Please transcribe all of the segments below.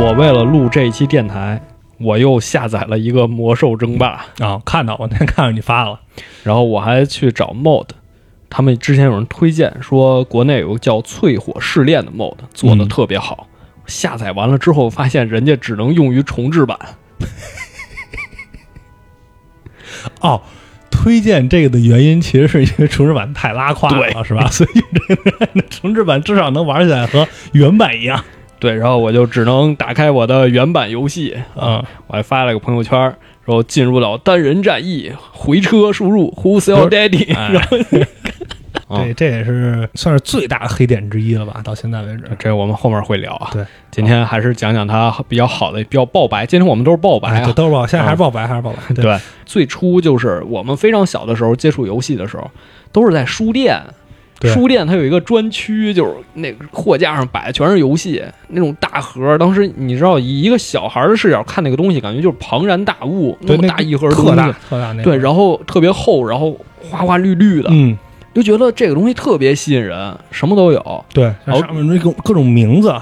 我为了录这一期电台，我又下载了一个《魔兽争霸》，啊，看到我那天看着你发了，然后我还去找 mod。他们之前有人推荐说，国内有个叫“淬火试炼”的 mod 做的嗯特别好。下载完了之后，发现人家只能用于重置版。哦，推荐这个的原因其实是因为重置版太拉胯了，是吧？所以这个 重置版至少能玩起来和原版一样。对，然后我就只能打开我的原版游戏，嗯，我还发了个朋友圈，然后进入到单人战役，回车输入 Who's your daddy，哎然后 对这这也是算是最大的黑点之一了吧？到现在为止，这我们后面会聊啊。对，今天还是讲讲它比较好的，比较爆白。今天我们都是爆白哎，啊这。都是爆，现在还是爆白，还是爆白。对，对，最初就是我们非常小的时候接触游戏的时候，都是在书店。对书店它有一个专区，就是那个货架上摆的全是游戏，那种大盒。当时你知道，以一个小孩的视角看那个东西，感觉就是庞然大物，那么大一盒特大东西，特大那个对，然后特别厚，然后花花绿绿的，嗯，就觉得这个东西特别吸引人，什么都有。对，然后上面那种各种名字，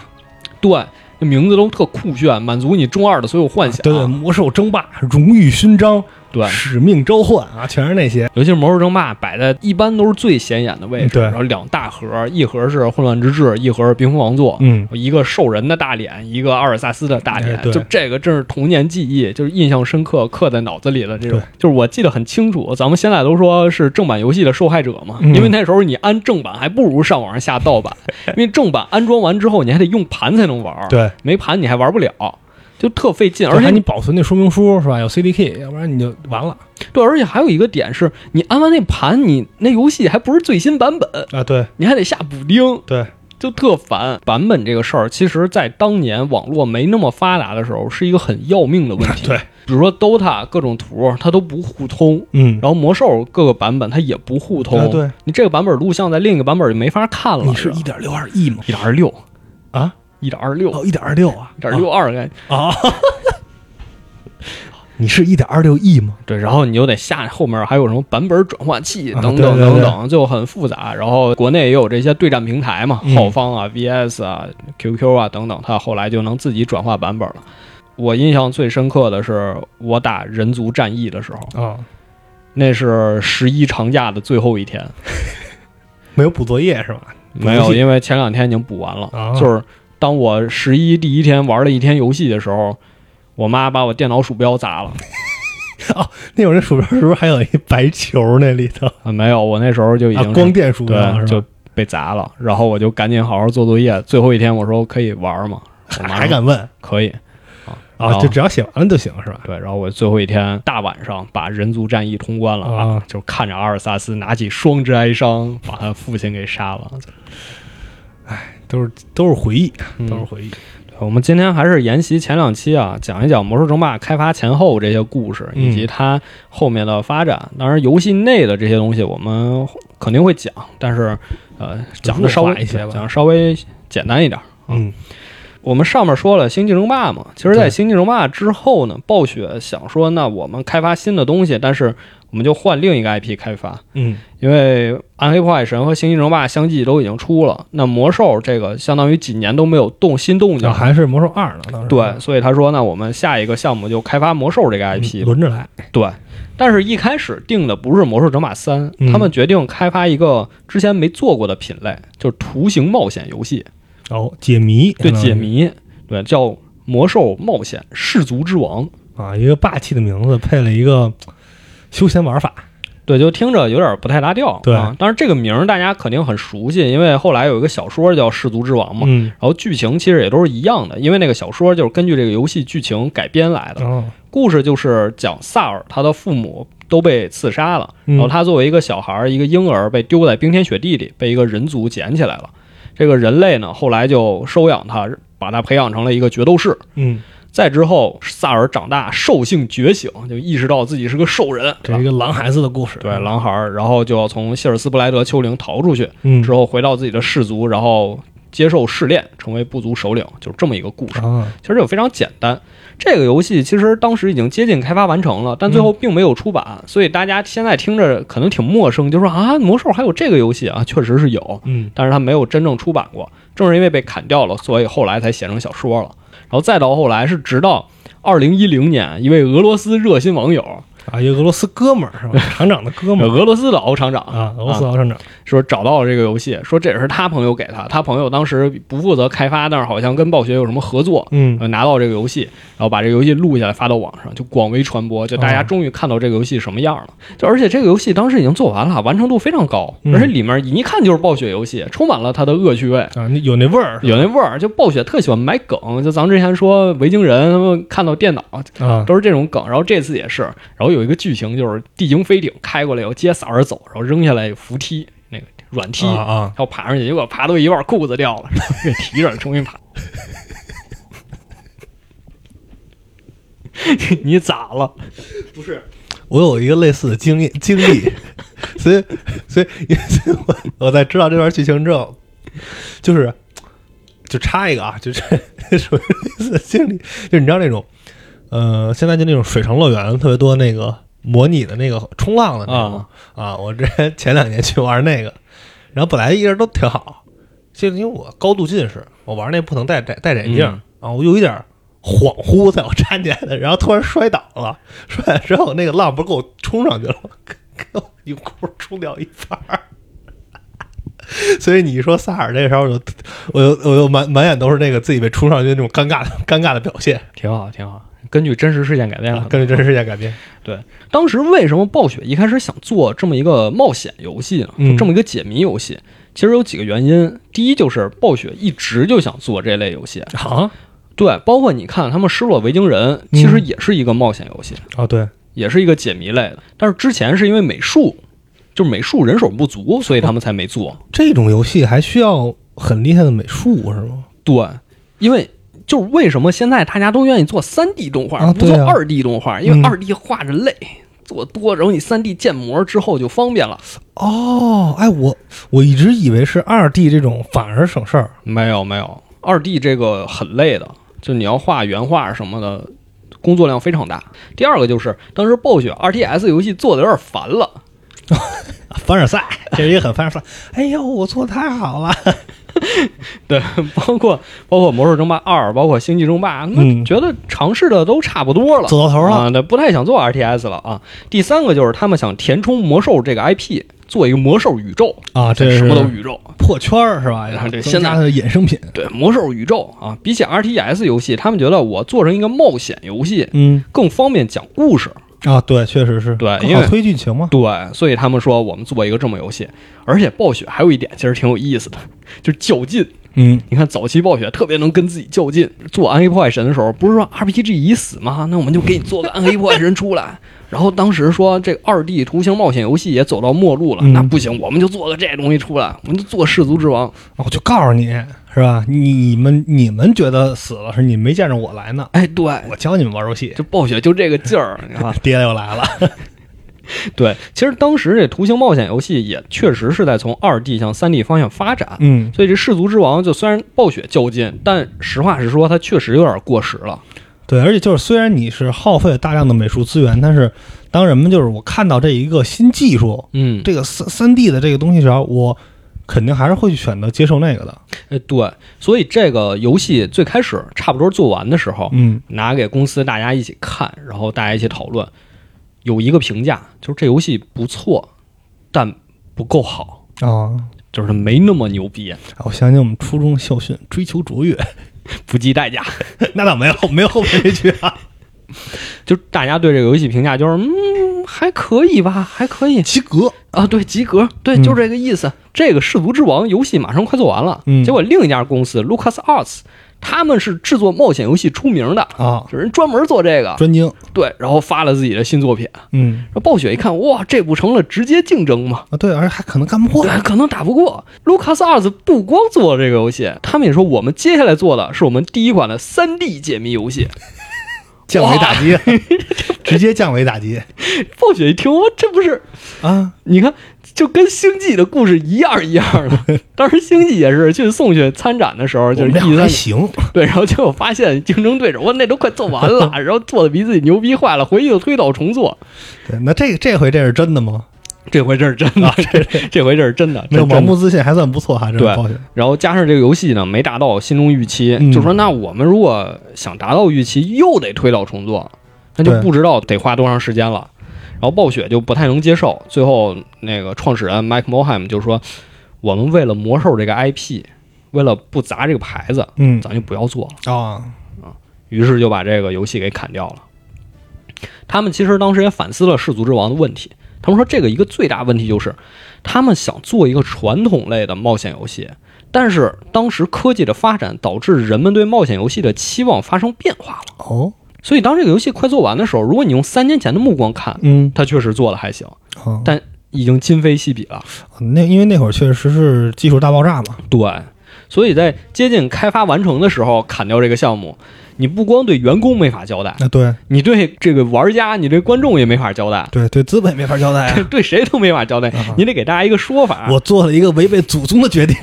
对，那名字都特酷炫，满足你中二的所有幻想。对对，魔兽争霸、荣誉勋章、对。使命召唤啊，全是那些。尤其是魔兽争霸摆在一般都是最显眼的位置，对。然后两大盒，一盒是混乱之治，一盒是冰封王座。嗯，一个兽人的大脸，一个阿尔萨斯的大脸就这个正是童年记忆，就是印象深刻，刻在脑子里的这种。对，就是我记得很清楚。咱们现在都说是正版游戏的受害者嘛，嗯。因为那时候你安正版还不如上网上下盗版，因为正版安装完之后你还得用盘才能玩，，对，没盘你还玩不了，就特费劲，而且你保存那说明书是吧？有 CDK，要不然你就完了对，而且还有一个点是，你安完那盘，你那游戏还不是最新版本，啊！对你还得下补丁，对，就特烦。版本这个事儿，其实在当年网络没那么发达的时候，是一个很要命的问题。对，比如说 DOTA 各种图它都不互通，嗯，然后魔兽各个版本它也不互通。对对，你这个版本录像在另一个版本就没法看了。你是一点六二亿吗？一点二六啊，一点二六，哦，一点二六啊，一点六二该啊。你是一点二六亿吗？对，然后你又得下后面还有什么版本转换器啊等等对对对等等，就很复杂。然后国内也有这些对战平台嘛，嗯浩方啊、VS 啊、QQ 啊等等，它后来就能自己转化版本了。我印象最深刻的是我打人族战役的时候，啊，那是十一长假的最后一天，没有补作业是吧？没有，因为前两天已经补完了。啊就是当我十一第一天玩了一天游戏的时候，我妈把我电脑鼠标砸了。哦那会儿那鼠标是不是还有一白球那里头 啊，没有，我那时候就已啊经？是光电鼠标，就？被砸了。然后我就赶紧好好做作业。最后一天我说可以玩吗？我妈还敢问可以然啊？后就只要写完了就行是吧？对。然后我最后一天大晚上把人族战役通关了啊就看着阿尔萨斯拿起双之哀伤把他父亲给杀了。都是都是回忆，嗯都是回忆。我们今天还是沿袭前两期啊，讲一讲《魔兽争霸》开发前后这些故事，嗯以及它后面的发展。当然，游戏内的这些东西我们肯定会讲，但是呃，讲的稍微一些吧讲得稍微简单一点。嗯，我们上面说了《星际争霸》嘛，其实，在《星际争霸》之后呢，暴雪想说，那我们开发新的东西，但是我们就换另一个 IP 开发，嗯，因为《暗黑破坏神》和《星际争霸》相继都已经出了，那魔兽这个相当于几年都没有动新动静。啊，，还是魔兽二呢，当时。对，所以他说，那我们下一个项目就开发魔兽这个 IP。嗯轮着来。对，但是一开始定的不是魔兽争霸三、嗯。他们决定开发一个之前没做过的品类，就是图形冒险游戏，哦，解谜，对，解谜，对，叫魔兽冒险氏族之王。啊，一个霸气的名字配了一个休闲玩法。对，就听着有点不太搭调。对啊，当然这个名儿大家肯定很熟悉，因为后来有一个小说叫《氏族之王》嘛，嗯，然后剧情其实也都是一样的，因为那个小说就是根据这个游戏剧情改编来的。哦，故事就是讲萨尔他的父母都被刺杀了，嗯然后他作为一个小孩儿，一个婴儿被丢在冰天雪地里，被一个人族捡起来了。这个人类呢，后来就收养他，把他培养成了一个决斗士。嗯，再之后，萨尔长大，兽性觉醒，就意识到自己是个兽人，这是一个狼孩子的故事。对狼孩儿，然后就要从希尔斯布莱德丘陵逃出去，嗯，之后回到自己的氏族，然后接受试炼，成为部族首领，就是这么一个故事。啊，其实就非常简单。这个游戏其实当时已经接近开发完成了，但最后并没有出版，所以大家现在听着可能挺陌生，就说啊，魔兽还有这个游戏啊，确实是有，嗯，但是它没有真正出版过。正是因为被砍掉了，所以后来才写成小说了。然后再到后来是直到二零一零年，一位俄罗斯热心网友，啊，一个俄罗斯哥们儿是吧？厂长的哥们儿 俄罗斯的敖厂长啊，俄罗斯敖厂长说找到了这个游戏，说这也是他朋友给他，他朋友当时不负责开发，但是好像跟暴雪有什么合作，嗯呃拿到这个游戏，然后把这个游戏录下来发到网上，就广为传播，就大家哦终于看到这个游戏什么样了。就而且这个游戏当时已经做完了，完成度非常高，嗯而且里面一看就是暴雪游戏，充满了它的恶趣味。啊，有那味儿有那味儿，就暴雪特喜欢埋梗，就咱们之前说维京人他们看到电脑啊，都是这种梗，然后这次也是，然后有一个剧情就是地形飞艇开过来以后接扫着走，然后扔下来扶梯那个软梯，啊啊，要爬上去，结果爬到一半裤子掉了，然后给提着重新爬。你咋了？不是，我有一个类似的经验经历，所以所以 所以我我在知道这段剧情之后，就是就插一个啊，就这 属于类似的经历，就是你知道那种呃，现在就那种水上乐园特别多那个模拟的那个冲浪的那种啊我之前前两年去玩那个，然后本来一直都挺好，就因为我高度近视，我玩那不能戴戴戴眼镜、嗯啊，我有一点恍惚，在我站起来的，然后突然摔倒了，摔倒之后那个浪不是给我冲上去了，给给我一股冲掉一半儿。所以你一说萨尔这个时候，我就我就我就满满眼都是那个自己被冲上去那种尴尬的尴尬的表现，挺好，挺好。根据真实事件改编了。根据真实事件改编。对当时为什么暴雪一开始想做这么一个冒险游戏呢？这么一个解谜游戏，其实有几个原因。第一就是暴雪一直就想做这类游戏，啊对，包括你看他们失落维京人，其实也是一个冒险游戏，哦，对，也是一个解谜类的。但是之前是因为美术，就是美术人手不足，所以他们才没做。这种游戏还需要很厉害的美术是吗？对，因为就是为什么现在大家都愿意做三 D 动画，啊对啊不做二 D 动画，因为嗯二 D 画着累。做多，然后你三 D 建模之后就方便了。哦，哎，我我一直以为是二 D 这种反而省事儿。没有没有，二 D 这个很累的，就你要画原画什么的，工作量非常大。第二个就是当时暴雪 RTS 游戏做的有点烦了，凡尔赛，这也很凡尔赛。哎呦，我做的太好了。对，包括包括魔兽争霸二，包括星际争霸，那嗯觉得尝试的都差不多了，走到头了啊，那，不太想做 RTS 了啊。第三个就是他们想填充魔兽这个 IP，做一个魔兽宇宙，啊，这什么都宇宙。破圈儿是吧？啊对现在的衍生品。对，魔兽宇宙啊，比起 RTS 游戏，他们觉得我做成一个冒险游戏嗯更方便讲故事。啊，对，确实是，对因为推剧情嘛。对，所以他们说我们做一个这么游戏，而且暴雪还有一点其实挺有意思的，就是较劲。嗯，你看早期暴雪特别能跟自己较劲，做暗黑破坏神的时候，不是说 RPG 已死吗？那我们就给你做个暗黑破坏神出来。然后当时说这二 D 图形冒险游戏也走到末路了，嗯那不行，我们就做个这东西出来，我们就做氏族之王。我就告诉你是吧？你们你们觉得死了，是你没见着我来呢。哎，对，我教你们玩游戏，就暴雪就这个劲儿，你看。爹又来了。对，其实当时这图形冒险游戏也确实是在从二 D 向三 D 方向发展。嗯，所以这氏族之王就虽然暴雪较劲，但实话实说，它确实有点过时了。对，而且就是虽然你是耗费了大量的美术资源，但是当人们就是我看到这一个新技术，嗯，这个三三 D 的这个东西时候，我肯定还是会去选择接受那个的。哎，对，所以这个游戏最开始差不多做完的时候，嗯拿给公司大家一起看，然后大家一起讨论，有一个评价就是这游戏不错，但不够好，啊，就是没那么牛逼，我想起我们初中的校训：追求卓越。不计代价。那倒没有，没有后面那句啊，就大家对这个游戏评价就是，嗯，还可以吧，还可以及格。啊，对，及格，对，嗯就这个意思。这个《氏族之王》游戏马上快做完了，嗯结果另一家公司 Lucas Arts，他们是制作冒险游戏出名的，啊，就人专门做这个，专精。对，然后发了自己的新作品。嗯然后暴雪一看，哇，这不成了直接竞争吗？啊，对，而且还可能干不过。对，可能打不过。Lucas Arts 不光做了这个游戏，他们也说我们接下来做的是我们第一款的 3D 解谜游戏。降维打击，直接降维打击暴雪一听，我，这不是啊！你看，就跟星际的故事一样一样的。当时星际也是去送去参展的时候，就是我们俩 E 三还行，对，然后结果发现竞争对手，我那都快做完了，然后做的比自己牛逼坏了，回去就推倒重做。对，那这这回这是真的吗？这回这是真的，啊这这回这是真的，这盲目自信，还算不错哈。这对个，然后加上这个游戏呢没达到心中预期，嗯就说那我们如果想达到预期，又得推倒重做，那就不知道得花多长时间了。然后暴雪就不太能接受，最后那个创始人 Mike Morhaime 就说，我们为了魔兽这个 IP，为了不砸这个牌子，嗯咱就不要做了。啊，于是就把这个游戏给砍掉了。他们其实当时也反思了氏族之王的问题，他们说这个一个最大问题就是，他们想做一个传统类的冒险游戏，但是当时科技的发展导致人们对冒险游戏的期望发生变化了。哦，所以当这个游戏快做完的时候，如果你用三年前的目光看，嗯，它确实做的还行，哦但已经今非昔比了。那因为那会儿确实是技术大爆炸嘛，对，所以在接近开发完成的时候砍掉这个项目，你不光对员工没法交代，那对你对这个玩家，你对观众也没法交代，对对，资本没法交代啊。对谁都没法交代啊，你得给大家一个说法。我做了一个违背祖宗的决定，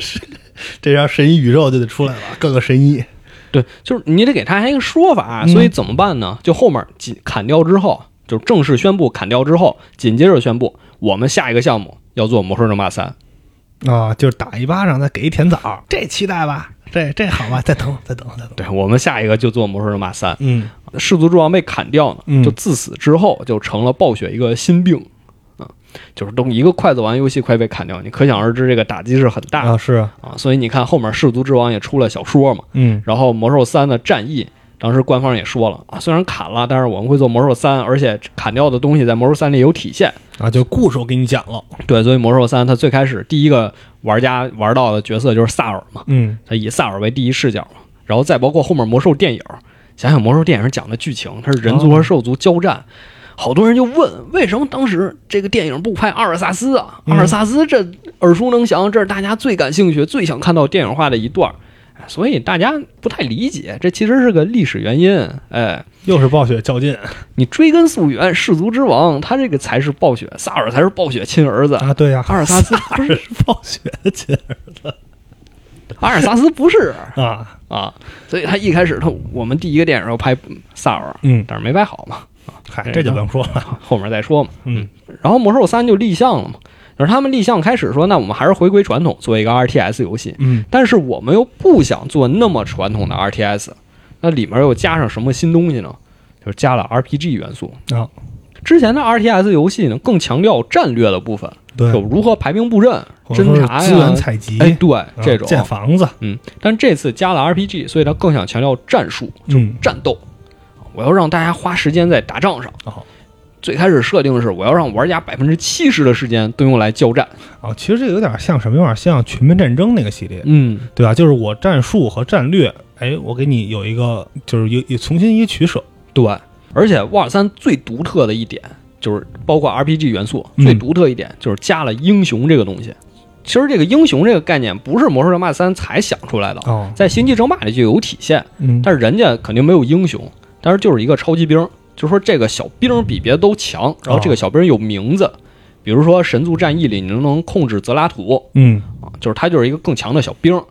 是 这样神医宇宙就得出来了，各个神医。对，就是你得给大家一个说法。嗯所以怎么办呢？就后面紧砍掉之后，就正式宣布砍掉之后，紧接着宣布我们下一个项目要做《魔兽争霸三》。啊，就是打一巴掌，再给一甜枣，这期待吧，这这好吧，再等再等再等。对我们下一个就做《魔兽争霸三》。嗯，氏族之王被砍掉呢，嗯就自此之后就成了暴雪一个心病啊，就是等一个筷子玩游戏快被砍掉，你可想而知这个打击是很大的啊是啊，啊。所以你看后面氏族之王也出了小说嘛，嗯然后魔兽三的战役，当时官方也说了啊，虽然砍了，但是我们会做魔兽三，而且砍掉的东西在魔兽三里有体现。啊，就故事我给你讲了。对，所以魔兽三它最开始第一个玩家玩到的角色就是萨尔嘛，嗯它以萨尔为第一视角嘛，然后再包括后面魔兽电影，想想魔兽电影讲的剧情，它是人族和兽族交战。好多人就问，为什么当时这个电影不拍阿尔萨斯啊？嗯阿尔萨斯这耳熟能详，这是大家最感兴趣、最想看到电影化的一段所以大家不太理解，这其实是个历史原因。哎，又是暴雪较劲 你追根溯源，氏族之王他这个才是暴雪，萨尔才是暴雪亲儿子，啊，对呀、阿尔萨斯不是是暴雪的亲 阿尔萨斯不是啊，啊，所以他一开始他我们第一个电影要拍萨尔，嗯，但是没拍好嘛，嗨，这就不用说了。后面再说嘛。嗯然后魔兽三就立项了嘛，而他们立项开始说，那我们还是回归传统，做一个 RTS 游戏，嗯。但是我们又不想做那么传统的 RTS，那里面又加上什么新东西呢？就是加了 RPG 元素。啊，之前的 RTS 游戏呢，更强调战略的部分，对，就如何排兵布阵、侦查呀、资源采集，哎，对啊这种。建房子，嗯，但这次加了 RPG，所以它更想强调战术、就战斗。我要让大家花时间在打仗上。哦最开始设定的是，我要让玩家百分之七十的时间都用来交战。啊，其实这有点像什么？有点像全面战争那个系列，嗯，对吧？就是我战术和战略，哎，我给你有一个，就是有有重新一个取舍。对。而且瓦尔三最独特的一点就是，包括 RPG 元素嗯最独特一点就是加了英雄这个东西。其实这个英雄这个概念不是《魔兽争霸三》才想出来的，哦，在《星际争霸》里就有体现。嗯，但是人家肯定没有英雄，但是就是一个超级兵，就说这个小兵比别的都强，然后这个小兵有名字，比如说神族战役里你能不能控制泽拉图嗯。啊，就是他就是一个更强的小兵，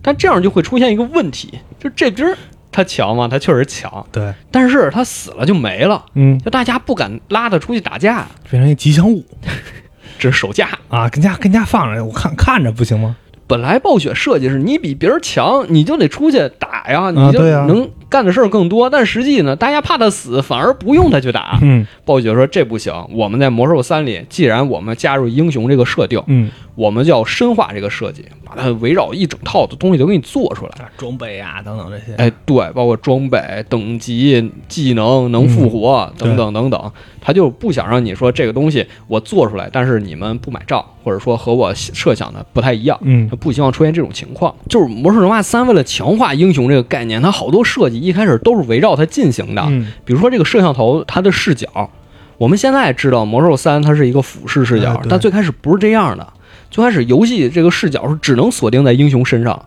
但这样就会出现一个问题，就这兵他强吗？他确实强，对，但是他死了就没了，嗯，就大家不敢拉他出去打架，变成一吉祥物。这是手架。啊，跟家跟家放着，我看看着不行吗？本来暴雪设计是你比别人强，你就得出去打呀，你就能干的事儿更多。但实际呢，大家怕他死，反而不用他去打。嗯暴雪说这不行，我们在魔兽三里，既然我们加入英雄这个设定，嗯，我们就要深化这个设计，把它围绕一整套的东西都给你做出来。啊，装备啊等等这些，哎，对，包括装备、等级、技能、能复活、等等等等，他就不想让你说这个东西我做出来，但是你们不买账，或者说和我设想的不太一样。嗯他不希望出现这种情况。就是《魔兽争霸三》为了强化英雄这个概念，它好多设计一开始都是围绕它进行的。嗯比如说这个摄像头，它的视角，我们现在知道《魔兽三》它是一个俯视视角哎，但最开始不是这样的。最开始游戏这个视角是只能锁定在英雄身上，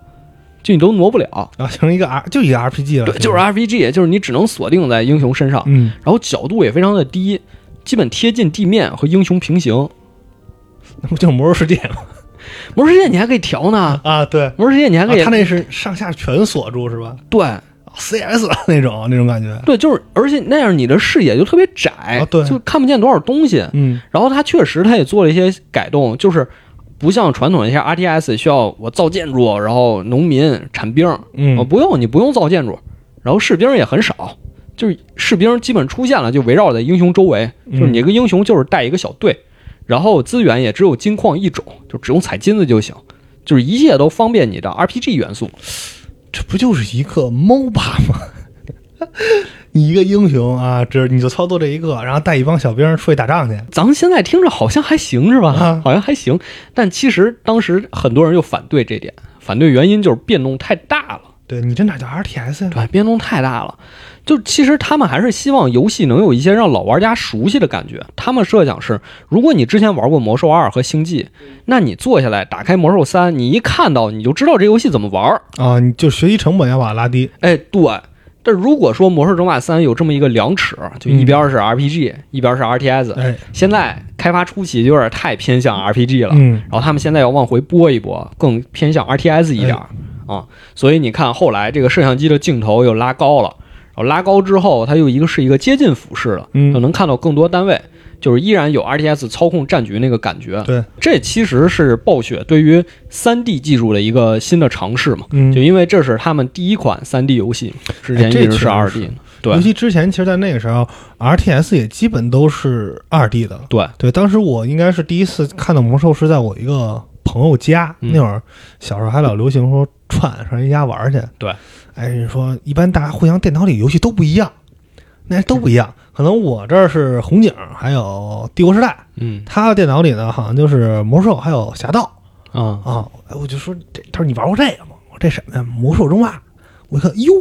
就你都挪不了。啊，成一个 R 就一个 RPG 了，对，就是 RPG，就是你只能锁定在英雄身上，嗯，然后角度也非常的低，基本贴近地面和英雄平行。那不就是魔兽世界吗？魔兽世界你还可以调呢，啊，对，魔兽世界你还可以、啊他那是上下全锁住是吧？对。CS 那种那种感觉。对，就是而且那样你的视野就特别窄，啊对就看不见多少东西。嗯然后他确实他也做了一些改动，就是不像传统的一些 RTS 需要我造建筑，然后农民产兵，嗯呃，不用你不用造建筑，然后士兵也很少，就是士兵基本出现了就围绕在英雄周围，嗯就是你一个英雄就是带一个小队，然后资源也只有金矿一种，就只用采金子就行，就是一切都方便你的 RPG 元素。这不就是一个 MOBA 吗？你 一个英雄啊，这你就操作这一个，然后带一帮小兵出去打仗去。咱们现在听着好像还行是吧？啊好像还行，但其实当时很多人就反对这点，反对原因就是变动太大了。对你这哪叫 RTS 呀？对，变动太大了。就其实他们还是希望游戏能有一些让老玩家熟悉的感觉。他们设想是，如果你之前玩过魔兽二和星际，那你坐下来打开魔兽三，你一看到你就知道这游戏怎么玩。啊，你就学习成本要把它拉低。哎，对。但如果说魔兽争霸三有这么一个量尺，就一边是 RPG，、一边是 RTS，哎，现在开发初期就有点太偏向 RPG 了。嗯，然后他们现在要往回拨一拨，更偏向 RTS 一点儿、啊。所以你看，后来这个摄像机的镜头又拉高了，然后拉高之后，它又一个是一个接近俯视了，嗯。就能看到更多单位，就是依然有 RTS 操控战局那个感觉。对，这其实是暴雪对于 3D 技术的一个新的尝试嘛。嗯就因为这是他们第一款 3D 游戏，之前一直是哎这确实 2D。对尤其之前，其实，在那个时候，RTS 也基本都是二 D 的。对，对，当时我应该是第一次看到魔兽，是在我一个朋友家。嗯那会儿小时候还老流行说串上人家玩去。对，哎，人说一般大家互相电脑里游戏都不一样，那都不一样。可能我这儿是红警，还有帝国时代，嗯他的电脑里呢好像就是魔兽，还有侠盗啊，啊。哎，我就说这，他说你玩过这个吗？我说这什么呀？魔兽争霸。我一看，哟，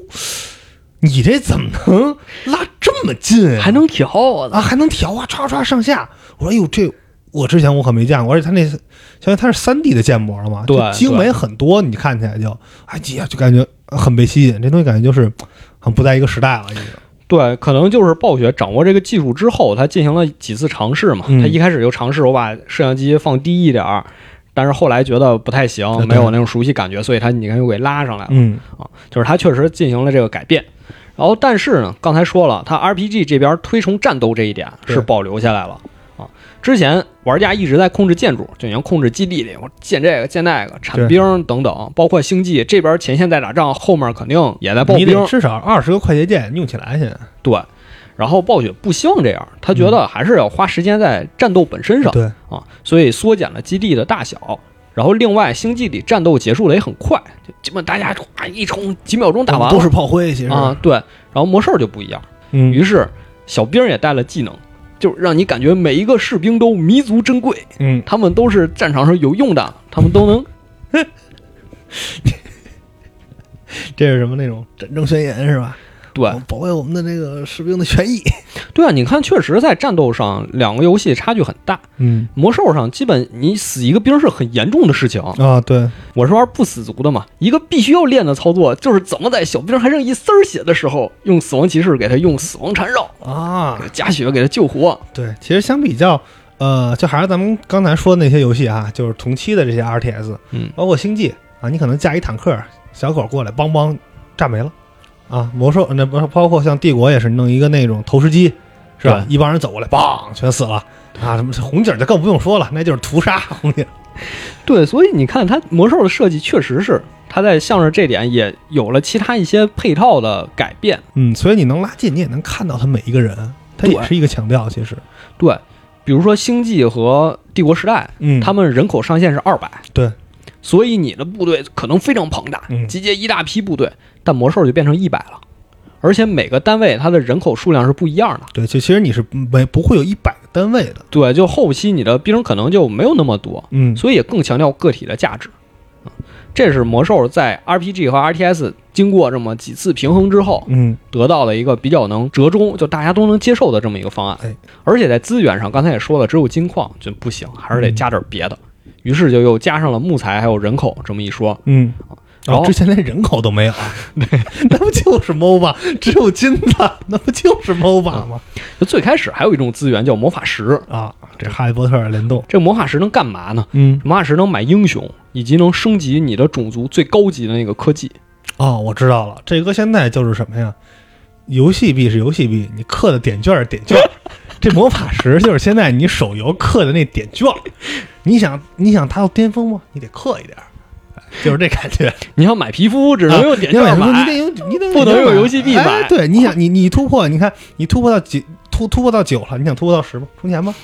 你这怎么能拉这么近啊？还能调啊，还能调啊，唰唰上下。我说，哎呦，这我之前我可没见过，而且他那相当于他是三 D 的建模了嘛，对就精美很多，你看起来就哎呀，就感觉很被吸引。这东西感觉就是好像不在一个时代了，已经。对，可能就是暴雪掌握这个技术之后，他进行了几次尝试嘛。嗯他一开始就尝试我把摄像机放低一点儿，但是后来觉得不太行没有那种熟悉感觉，所以他你看又给拉上来了。嗯啊，就是他确实进行了这个改变。然后，但是呢，刚才说了，他 RPG 这边推崇战斗这一点是保留下来了啊。之前玩家一直在控制建筑，就像控制基地里，我建这个建那个，产对兵等等，包括星际这边前线在打仗，后面肯定也在爆兵你得。至少二十个快捷键用起来现在。对，然后暴雪不希望这样，他觉得还是要花时间在战斗本身上、对，啊，所以缩减了基地的大小。然后另外，星际里战斗结束的也很快，就基本大家唰一冲，几秒钟打完了都是炮灰，其实啊，对。然后魔兽就不一样，嗯于是小兵也带了技能，就让你感觉每一个士兵都弥足珍贵，嗯，他们都是战场上有用的，他们都能 这是什么那种战争宣言是吧？对保卫我们的这个士兵的权益。对啊。你看，确实在战斗上两个游戏差距很大。嗯魔兽上基本你死一个兵是很严重的事情，啊，对，我是玩不死族的嘛，一个必须要练的操作就是怎么在小兵还剩一丝儿血的时候，用死亡骑士给他用死亡缠绕，啊给，他加血，给他救活。对，其实相比较，呃，就还是咱们刚才说的那些游戏啊，就是同期的这些 RTS，嗯，包括星际啊，你可能架一坦克，小狗过来，梆梆炸没了啊。魔兽那不包括像帝国也是弄一个那种投石机，是吧？一帮人走过来，梆全死了啊。什么红警就更不用说了，那就是屠杀红警。对，所以你看它魔兽的设计确实是，它在向着这点也有了其他一些配套的改变。嗯，所以你能拉近，你也能看到他每一个人，他也是一个强调，其实，对，比如说星际和帝国时代，嗯，他们人口上限是二百，对，所以你的部队可能非常庞大，嗯集结一大批部队，但魔兽就变成一百了，而且每个单位它的人口数量是不一样的。对，就其实你是没不会有一百个单位的，对，就后期你的兵可能就没有那么多，嗯，所以也更强调个体的价值。啊这是魔兽在 RPG 和 RTS 经过这么几次平衡之后，嗯，得到了一个比较能折中，就大家都能接受的这么一个方案。哎，而且在资源上，刚才也说了，只有金矿就不行，还是得加点别的。于是就又加上了木材还有人口这么一说。嗯，然后之前连人口都没有，那不就是 MOBA，只有金子，那不就是 MOBA 吗？就最开始还有一种资源叫魔法石，啊，这哈利波特联动，这魔法石能干嘛呢？嗯，魔法石能买英雄，以及能升级你的种族最高级的那个科技。哦，我知道了，这个现在就是什么呀？游戏币是游戏币，你氪的点券是点券。这魔法石就是现在你手游氪的那点券。你想你想达到巅峰吗？你得氪一点就是这感觉。你要买皮肤只能用点券你买买，你得 用你得不能用游戏币买哎对，你想你你突破，你看你突破到几突突破到九了，你想突破到十吗？充钱吗？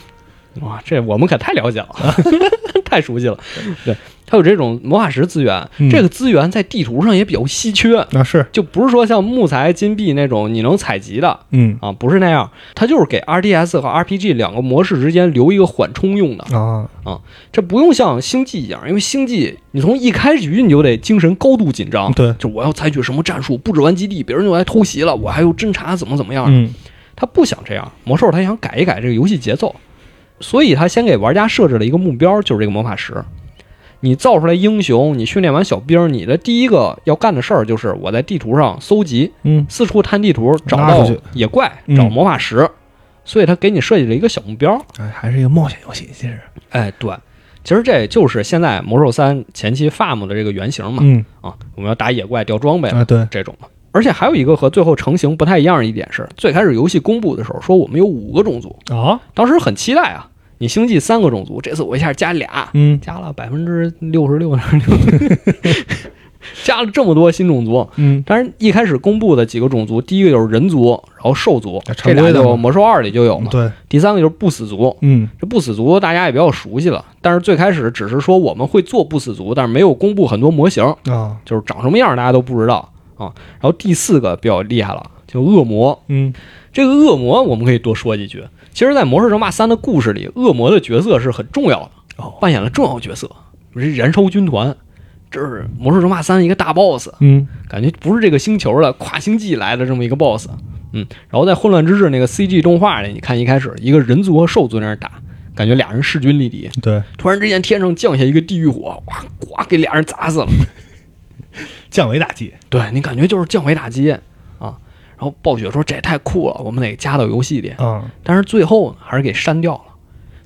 哇，这我们可太了解了，太熟悉了。对，它有这种魔法石资源，嗯这个资源在地图上也比较稀缺，啊，是，就不是说像木材、金币那种你能采集的嗯啊，不是那样，它就是给 RDS 和 RPG 两个模式之间留一个缓冲用的。啊啊，这不用像星际一样，因为星际你从一开局你就得精神高度紧张，对，就我要采取什么战术布置完基地，别人就来偷袭了，我还有侦查怎么怎么样。嗯他不想这样，魔兽他想改一改这个游戏节奏，所以他先给玩家设置了一个目标，就是这个魔法石。你造出来英雄，你训练完小兵，你的第一个要干的事儿就是我在地图上搜集，嗯四处探地图，找到野怪，嗯找魔法石。所以他给你设计了一个小目标。哎，还是一个冒险游戏，其实，哎，对，其实这就是现在魔兽三前期 farm 的这个原型嘛。嗯啊，我们要打野怪、掉装备啊，对，这种的。而且还有一个和最后成型不太一样的一点是，最开始游戏公布的时候说我们有五个种族，啊，当时很期待啊。你星际三个种族，这次我一下加俩，嗯加了百分之六十六点六，加了这么多新种族。嗯当然，一开始公布的几个种族，第一个就是人族，然后兽族，啊这俩就魔兽二里就有嘛。对，第三个就是不死族，嗯这不死族大家也比较熟悉了，但是最开始只是说我们会做不死族，但是没有公布很多模型，啊，就是长什么样大家都不知道啊。然后第四个比较厉害了，就恶魔。嗯这个恶魔我们可以多说几句。其实，在《魔兽争霸三》的故事里，恶魔的角色是很重要的，哦，扮演了重要角色。这燃烧军团，这是《魔兽争霸三》一个大 boss，嗯感觉不是这个星球的跨星际来的这么一个 boss。嗯，然后在混乱之日那个 CG 动画里，你看一开始一个人族和兽族在那儿打，感觉俩人势均力敌。对，突然之间天上降下一个地狱火，哇，呱给俩人砸死了。降维打击，对你感觉就是降维打击啊。然后暴雪说这也太酷了，我们得加到游戏里。嗯，但是最后呢，还是给删掉了。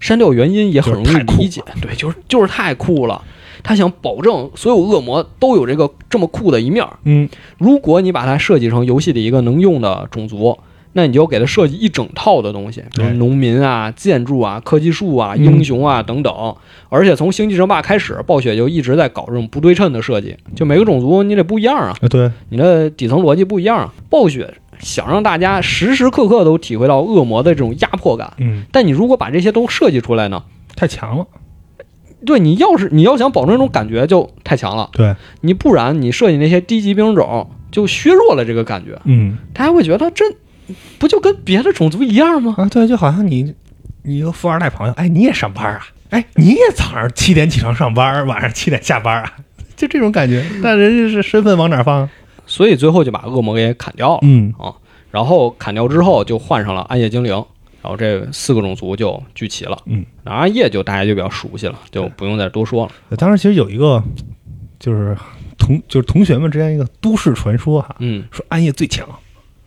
删掉原因也很容易理解，对，就是就是太酷了。他想保证所有恶魔都有这个这么酷的一面。嗯如果你把它设计成游戏里一个能用的种族，那你就给他设计一整套的东西，比如农民啊、建筑啊、科技树啊、嗯英雄啊等等。而且从星际争霸开始，暴雪就一直在搞这种不对称的设计，就每个种族你得不一样啊，啊，对，你的底层逻辑不一样啊。暴雪想让大家时时刻刻都体会到恶魔的这种压迫感，嗯，但你如果把这些都设计出来呢？太强了，对你要是你要想保证这种感觉就太强了，对，你不然你设计那些低级兵种就削弱了这个感觉，嗯大家会觉得这不就跟别的种族一样吗？啊，对，就好像你你一个富二代朋友，哎，你也上班啊？哎，你也早上七点起床上班，晚上七点下班啊？就这种感觉，但人家是身份往哪儿放？所以最后就把恶魔给砍掉了，嗯啊然后砍掉之后就换上了暗夜精灵，然后这四个种族就聚齐了。嗯，那暗夜就大家就比较熟悉了，就不用再多说了。当时其实有一个就是同就是同学们之间一个都市传说哈，嗯，说暗夜最强，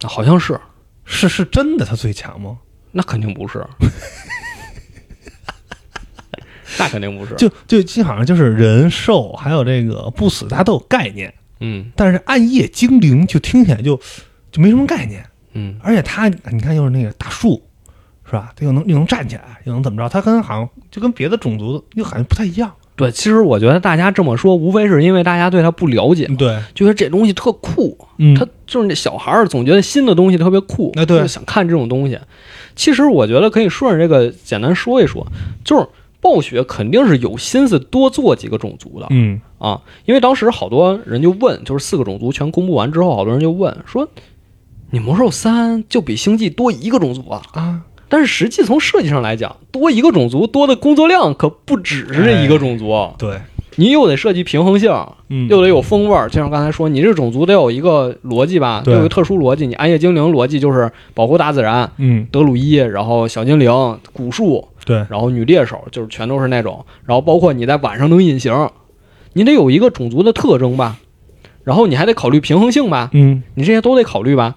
好像是，是是真的他最强吗？那肯定不是，那肯定不是。就就就好像就是人兽还有这个不死，大家都有概念，嗯但是暗夜精灵就听起来就就没什么概念，嗯，而且他你看又是那个大树，是吧？他又能又能站起来，又能怎么着？他跟好像就跟别的种族又好像不太一样。对，其实我觉得大家这么说，无非是因为大家对他不了解，对，觉得这东西特酷。嗯他就是那小孩儿总觉得新的东西特别酷，那对就想看这种东西。其实我觉得可以顺着这个简单说一说，就是暴雪肯定是有心思多做几个种族的嗯啊，因为当时好多人就问，就是四个种族全公布完之后，好多人就问说，你魔兽三就比星际多一个种族啊？啊，但是实际从设计上来讲，多一个种族多的工作量可不只是这一个种族，对，你又得设计平衡性，嗯又得有风味儿，就像刚才说，你这个种族得有一个逻辑吧，得有一个特殊逻辑。你暗夜精灵逻辑就是保护大自然，嗯德鲁伊，然后小精灵、古树，对，然后女猎手，就是全都是那种。然后包括你在晚上能隐形，你得有一个种族的特征吧，然后你还得考虑平衡性吧，嗯你这些都得考虑吧。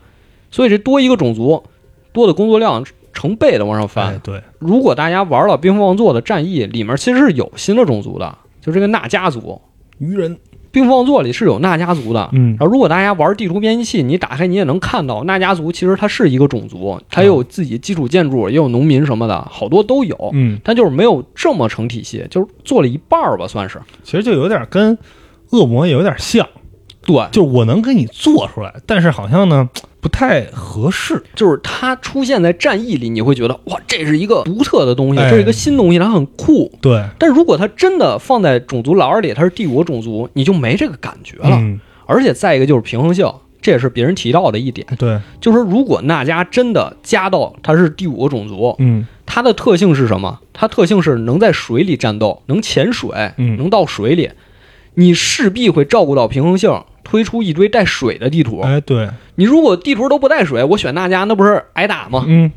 所以这多一个种族，多的工作量成倍的往上翻。哎对，如果大家玩了《冰封王座》的战役，里面其实是有新的种族的，就这个纳家族。鱼人冰封王座里是有纳家族的。嗯然后，如果大家玩地图编辑器，你打开你也能看到，纳家族其实它是一个种族，它也有自己基础建筑，也有农民什么的，好多都有。嗯，但就是没有这么成体系，就是做了一半儿吧，算是。其实就有点跟恶魔也有点像，对，就是我能给你做出来，但是好像呢不太合适。就是它出现在战役里，你会觉得哇，这是一个独特的东西，哎这是一个新东西，它很酷。对，但如果它真的放在种族栏里，它是帝国种族，你就没这个感觉了。嗯，而且再一个就是平衡性，这也是别人提到的一点，对，就是如果纳迦真的加到它是第五个种族，嗯它的特性是什么？它特性是能在水里战斗，能潜水，嗯能到水里，你势必会照顾到平衡性，推出一堆带水的地图。哎对，你如果地图都不带水，我选那家那不是挨打吗？嗯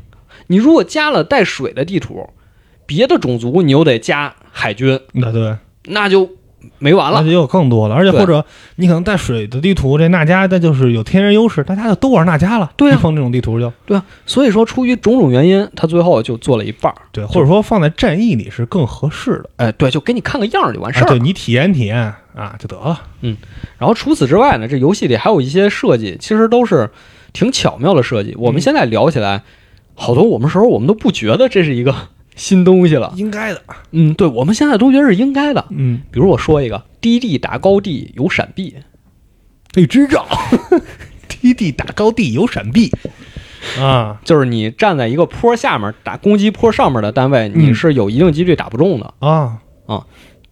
你如果加了带水的地图，别的种族你又得加海军，那对，那就没完了。那就有更多了，而且或者你可能带水的地图，这纳迦那就是有天然优势，大家就都玩纳迦了。对啊一碰这种地图就对啊，所以说出于种种原因，他最后就做了一半儿。对，或者说放在战役里是更合适的。哎，对，就给你看个样儿就完事啊，儿了。对你体验体验啊就得了。嗯然后除此之外呢，这游戏里还有一些设计，其实都是挺巧妙的设计。我们现在聊起来，好多我们时候我们都不觉得这是一个新东西了。应该的。嗯，对，我们现在都觉得是应该的。嗯，比如我说一个，低地打高地有闪避，得知道，低地打高地有闪避啊。就是你站在一个坡下面打攻击坡上面的单位，嗯你是有一定几率打不中的。啊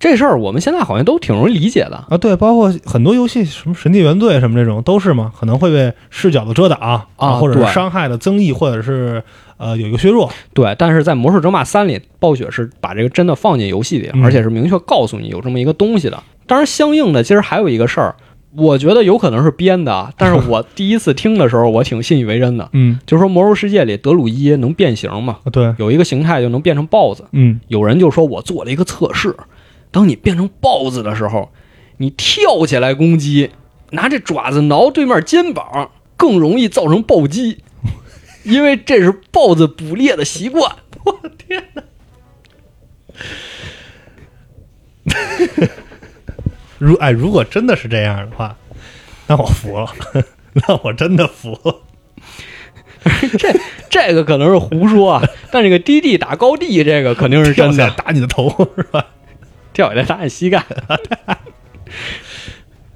这事儿我们现在好像都挺容易理解的。啊！对，包括很多游戏，什么《神界原罪》什么这种，都是嘛，可能会被视角的遮挡啊或者是伤害的增益，或者是呃有一个削弱。对，但是在《魔兽争霸三》里，暴雪是把这个真的放进游戏里，嗯而且是明确告诉你有这么一个东西的。当然，相应的其实还有一个事儿，我觉得有可能是编的啊，但是我第一次听的时候，我挺信以为真的。嗯就是说，魔兽世界里德鲁伊能变形嘛，啊，对，有一个形态就能变成豹子。嗯有人就说我做了一个测试，当你变成豹子的时候，你跳起来攻击，拿这爪子挠对面肩膀，更容易造成暴击，因为这是豹子捕猎的习惯。我的天哪！如哎，如果真的是这样的话，那我服了，那我真的服了。这这个可能是胡说啊，但这个低地打高地这个肯定是真的，打你的头是吧？跳下来打你膝盖。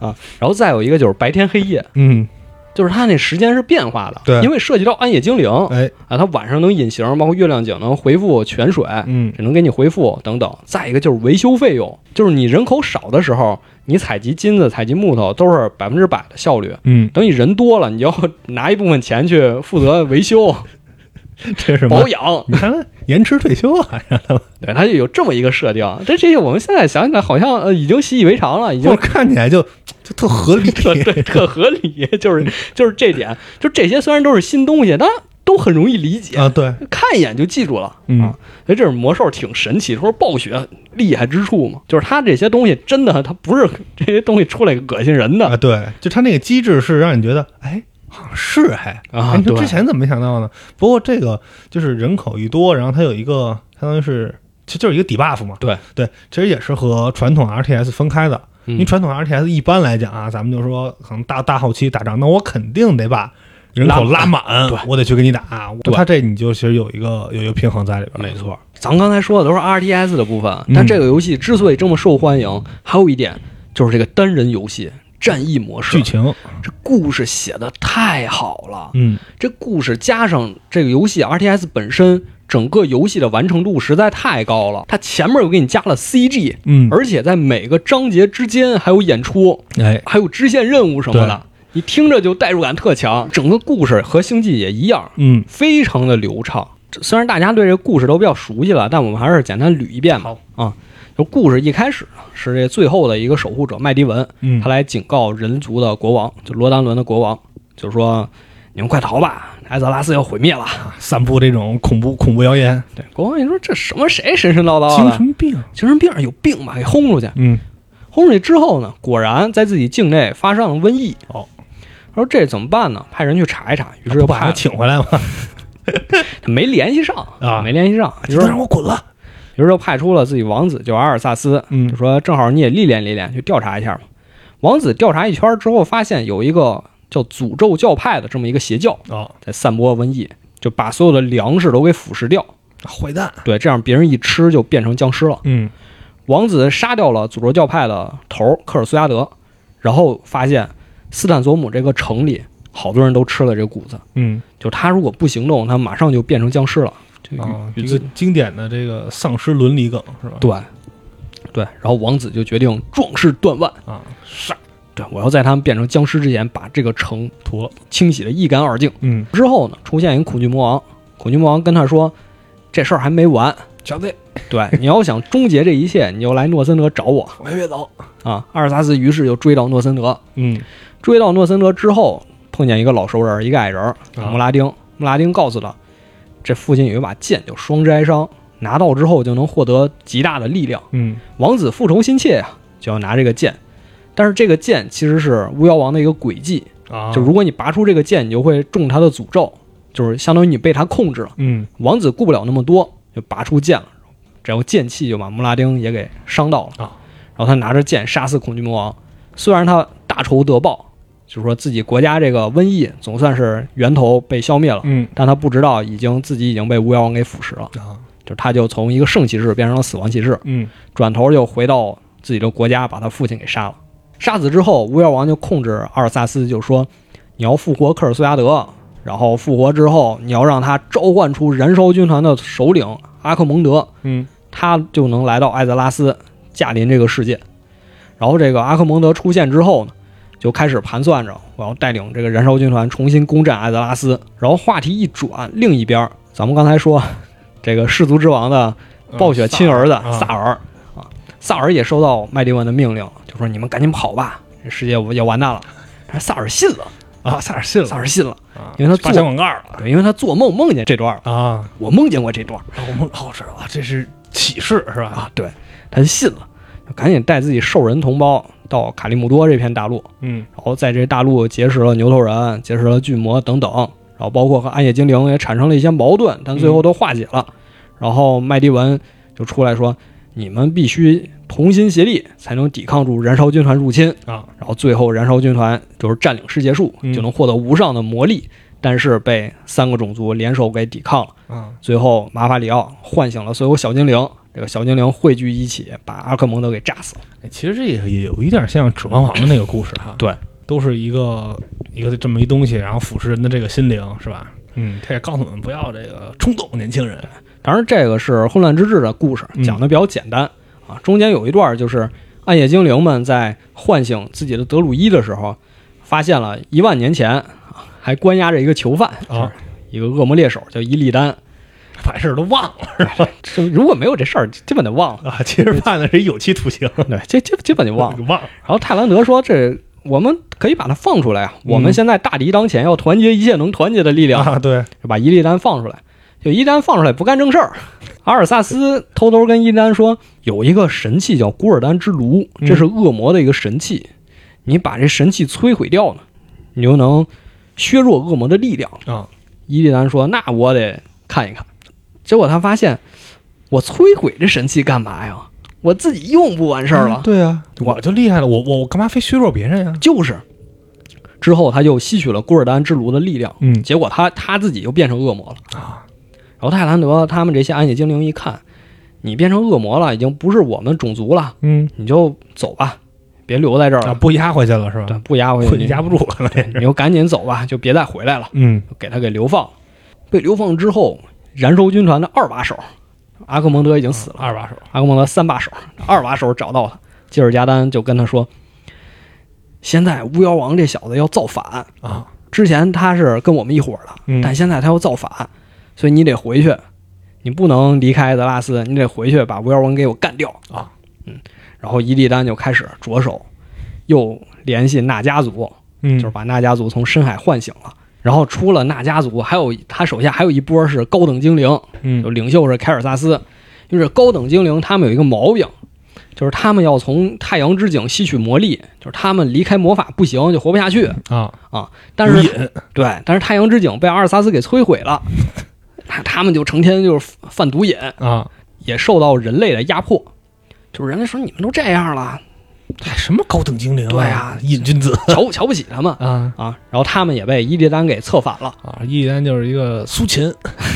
啊，然后再有一个就是白天黑夜，嗯，就是它那时间是变化的，对因为涉及到暗夜精灵，哎，啊，它晚上能隐形，包括月亮井能回复泉水，嗯只能给你回复等等。再一个就是维修费用，就是你人口少的时候，你采集金子、采集木头都是百分之百的效率。嗯，等你人多了，你就要拿一部分钱去负责维修、这是保？养。你看延迟退休啊，对，他就有这么一个设定。这这些我们现在想起来，好像呃已经习以为常了，已经就看起来就就特合理。特对 特合理。就是就是这点，就这些虽然都是新东西，但都很容易理解。啊，对，看一眼就记住了、嗯啊，所以这是魔兽挺神奇，说暴雪厉害之处嘛，就是它这些东西真的，它不是这些东西出来恶心人的啊，对，就他那个机制是让你觉得，哎，是还，啊哎你说之前怎么没想到呢？不过这个就是人口一多，然后它有一个相当于是，其实就是一个 debuff 嘛。对对，其实也是和传统 RTS 分开的。因为嗯传统 RTS 一般来讲啊，咱们就说可能大大后期打仗，那我肯定得把人口拉拉满，对我得去给你打。对他这你就其实有一个有一个平衡在里边。没，错，咱们刚才说的都是 RTS 的部分，嗯但这个游戏之所以这么受欢迎，还有一点就是这个单人游戏战役模式剧，情，这故事写的太好了。嗯，这故事加上这个游戏 RTS 本身，整个游戏的完成度实在太高了。它前面又给你加了 CG，嗯而且在每个章节之间还有演出，哎，还有支线任务什么的，你听着就代入感特强。整个故事和星际也一样，嗯，非常的流畅。虽然大家对这个故事都比较熟悉了，但我们还是简单捋一遍吧。啊，就故事一开始呢是这最后的一个守护者麦迪文，嗯他来警告人族的国王，就罗丹伦的国王，就是说你们快逃吧，艾泽拉斯要毁灭了。散布这种恐怖恐怖谣言，对，国王一说这什么谁神神叨叨精，神病。精神病有病吧，给轰出去。嗯，轰出去之后呢，果然在自己境内发生了瘟疫。哦，他说这怎么办呢？派人去查一查，于是就把他请回来吗？没联系上啊没联系上，于就是让我滚了。于是就派出了自己王子，就阿尔萨斯，嗯就说正好你也历练历练，去调查一下嘛。王子调查一圈之后，发现有一个叫诅咒教派的这么一个邪教啊，在散播瘟疫，就把所有的粮食都给腐蚀掉。坏蛋，对，这样别人一吃就变成僵尸了。嗯王子杀掉了诅咒教派的头儿科尔苏加德，然后发现斯坦索姆这个城里好多人都吃了这个谷子，嗯就他如果不行动，他马上就变成僵尸了。就啊，与一个经典的这个丧尸伦理梗是吧？对，对，然后王子就决定壮士断腕，啊，杀对我要在他们变成僵尸之前把这个城妥，清洗的一干二净。嗯，之后呢，出现一个恐惧魔王，恐惧魔王跟他说，这事儿还没完，小子，对，你要想终结这一切，你就来诺森德找我我还别走，啊！阿尔萨斯于是就追到诺森德，嗯追到诺森德之后，碰见一个老熟人，一个矮人穆拉丁。穆拉丁告诉他，这附近有一把剑叫双之哀伤，拿到之后就能获得极大的力量。嗯王子复仇心切呀，就要拿这个剑。但是这个剑其实是巫妖王的一个诡计，啊，就如果你拔出这个剑，你就会中他的诅咒，就是相当于你被他控制了。嗯王子顾不了那么多，就拔出剑了，然后剑气就把穆拉丁也给伤到了。啊然后他拿着剑杀死恐惧魔王，虽然他大仇得报，就是说自己国家这个瘟疫总算是源头被消灭了，嗯但他不知道已经自己已经被巫妖王给腐蚀了，啊就是他就从一个圣骑士变成了死亡骑士，嗯转头就回到自己的国家，把他父亲给杀了。杀死之后，巫妖王就控制阿尔萨斯，就说你要复活克尔苏亚德，然后复活之后，你要让他召唤出燃烧军团的首领阿克蒙德，嗯他就能来到艾泽拉斯，驾临这个世界。然后这个阿克蒙德出现之后呢，就开始盘算着我要带领这个燃烧军团重新攻占艾泽拉斯。然后话题一转，另一边，咱们刚才说这个氏族之王的暴雪亲儿子啊。萨尔。啊，萨尔也收到麦迪文的命令，就说你们赶紧跑吧，这世界要完蛋了。但是萨尔信了，啊，萨尔信了，萨尔信了，啊，因为他做小广告了。对，因为他做梦梦见这段，啊，我梦见过这段儿。我们哦知道，这是启示是吧？啊，对，他就信了，就赶紧带自己兽人同胞到卡利姆多这片大陆，嗯然后在这大陆结识了牛头人，结识了巨魔等等，然后包括和暗夜精灵也产生了一些矛盾，但最后都化解了。然后麦迪文就出来说：“你们必须同心协力，才能抵抗住燃烧军团入侵。”啊然后最后燃烧军团就是占领世界树，嗯就能获得无上的魔力，但是被三个种族联手给抵抗了。啊最后马法里奥唤醒了所有小精灵，这个小精灵汇聚一起，把阿克蒙德给炸死了。哎其实这也也有一点像《指环王》的那个故事哈，对，都是一个一个这么一东西，然后腐蚀人的这个心灵，是吧？嗯，他也告诉我们不要这个冲动，年轻人。当然，这个是混乱之治的故事，嗯讲的比较简单、啊。中间有一段就是暗夜精灵们在唤醒自己的德鲁伊的时候，发现了一万年前啊还关押着一个囚犯啊，一个恶魔猎手叫伊利丹。把事儿都忘了是吧 如果没有这事儿，基本就忘了。啊，其实判的是一有期徒刑，对，这基基本就忘了。忘了。然后泰兰德说：“这我们可以把他放出来啊！我们嗯现在大敌当前，要团结一切能团结的力量，啊，对，就把伊利丹放出来。就伊利丹放出来不干正事儿。阿尔萨斯偷偷跟伊利丹说，有一个神器叫古尔丹之炉，嗯这是恶魔的一个神器，你把这神器摧毁掉呢，你就能削弱恶魔的力量。啊，伊利丹说：“那我得看一看。”结果他发现，我摧毁这神器干嘛呀？我自己用不完事儿了。对啊，我就厉害了，我我我干嘛非削弱别人呀？就是。之后他就吸取了古尔丹之炉的力量，嗯结果他他自己又变成恶魔了。啊，然后泰兰德他们这些暗夜精灵一看，你变成恶魔了，已经不是我们种族了，嗯你就走吧，别留在这儿啊，了，不压回去了是吧？对，不压回去，你压不住了。你就赶紧走吧，就别再回来了，嗯给他给流放。被流放之后，燃烧军团的二把手阿克蒙德已经死了，二把手。阿克蒙德三把手，二把手找到他，基尔加丹就跟他说：“现在巫妖王这小子要造反，啊，之前他是跟我们一伙儿的，嗯。但现在他要造反，所以你得回去，你不能离开德拉斯，你得回去把巫妖王给我干掉。啊。嗯，然后伊利丹就开始着手，又联系纳家族，嗯，就是把纳家族从深海唤醒了。然后除了纳家族，还有他手下还有一波是高等精灵，就嗯领袖是凯尔萨斯。因为高等精灵他们有一个毛病，就是他们要从太阳之井吸取魔力，就是他们离开魔法不行，就活不下去。啊啊，但是对，但是太阳之井被阿尔萨斯给摧毁了，他他们就成天就是贩毒瘾，啊，也受到人类的压迫。就是人类说你们都这样了，哎，什么高等精灵、对啊，瘾君子瞧瞧不起他们啊啊。然后他们也被伊利丹给策反了。啊！伊利丹就是一个苏秦，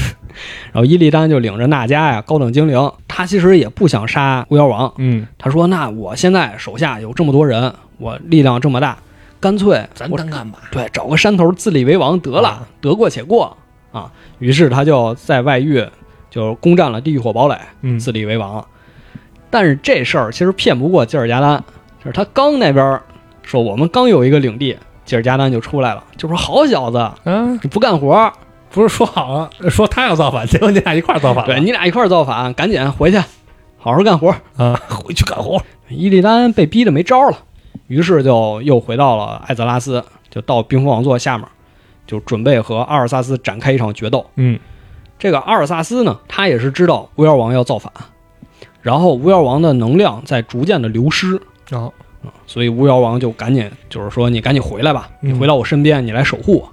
然后伊利丹就领着娜迦呀，高等精灵，他其实也不想杀巫妖王。嗯，他说：“那我现在手下有这么多人，我力量这么大，干脆咱单干吧。对找个山头自立为王得了，啊得过且过啊。”于是他就在外域就攻占了地狱火堡垒，嗯自立为王。但是这事儿其实骗不过吉尔加丹，就是他刚那边说我们刚有一个领地，吉尔加丹就出来了，就说：“好小子，嗯，你不干活，不是说好了说他要造反，结果你俩一块儿造反。对你俩一块儿造反，赶紧回去，好好干活。”啊，回去干活。伊利丹被逼得没招了，于是就又回到了艾泽拉斯，就到冰封王座下面，就准备和阿尔萨斯展开一场决斗。嗯这个阿尔萨斯呢，他也是知道巫妖王要造反，然后巫妖王的能量在逐渐的流失，哦，所以巫妖王就赶紧就是说你赶紧回来吧，嗯你回到我身边，你来守护我。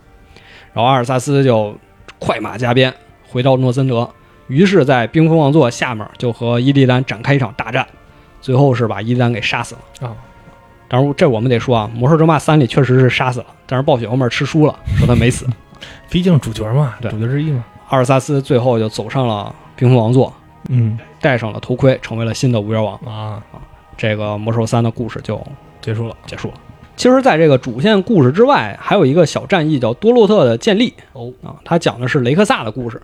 然后阿尔萨斯就快马加鞭回到诺森德，于是，在冰封王座下面就和伊利丹展开一场大战，最后是把伊利丹给杀死了。啊，当然，这我们得说啊，《魔兽争霸三》里确实是杀死了，但是暴雪后面吃书了，说他没死。毕竟主角嘛，对主角之一嘛。阿尔萨斯最后就走上了冰封王座，嗯戴上了头盔，成为了新的巫妖王。啊，这个《魔兽三》的故事就结束了。结束了。其实，在这个主线故事之外，还有一个小战役叫多洛特的建立。哦，啊，它讲的是雷克萨的故事。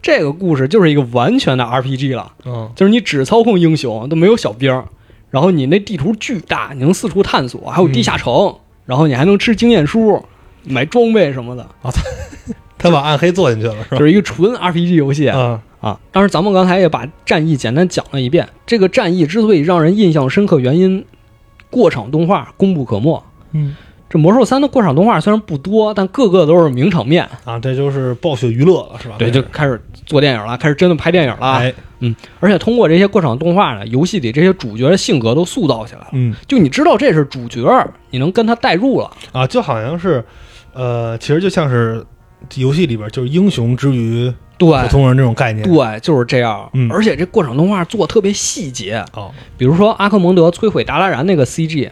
这个故事就是一个完全的 RPG 了，嗯。就是你只操控英雄，都没有小兵，然后你那地图巨大，你能四处探索，还有地下城，然后你还能吃经验书、买装备什么的。啊，他把暗黑做进去了，是吧？就是一个纯 RPG 游戏啊，啊。当然，咱们刚才也把战役简单讲了一遍。这个战役之所以让人印象深刻，原因过场动画功不可没。嗯这魔兽三的过场动画虽然不多，但个个都是名场面。啊，这就是暴雪娱乐了，是吧？对，就开始做电影了，开始真的拍电影了。哎，嗯而且通过这些过场动画呢，游戏里这些主角的性格都塑造起来了。嗯就你知道这是主角，你能跟他代入了。啊，就好像是，呃，其实就像是游戏里边就是英雄之于对普通人这种概念。对，就是这样。嗯而且这过场动画做得特别细节，哦，比如说阿克蒙德摧毁达拉然那个 CG，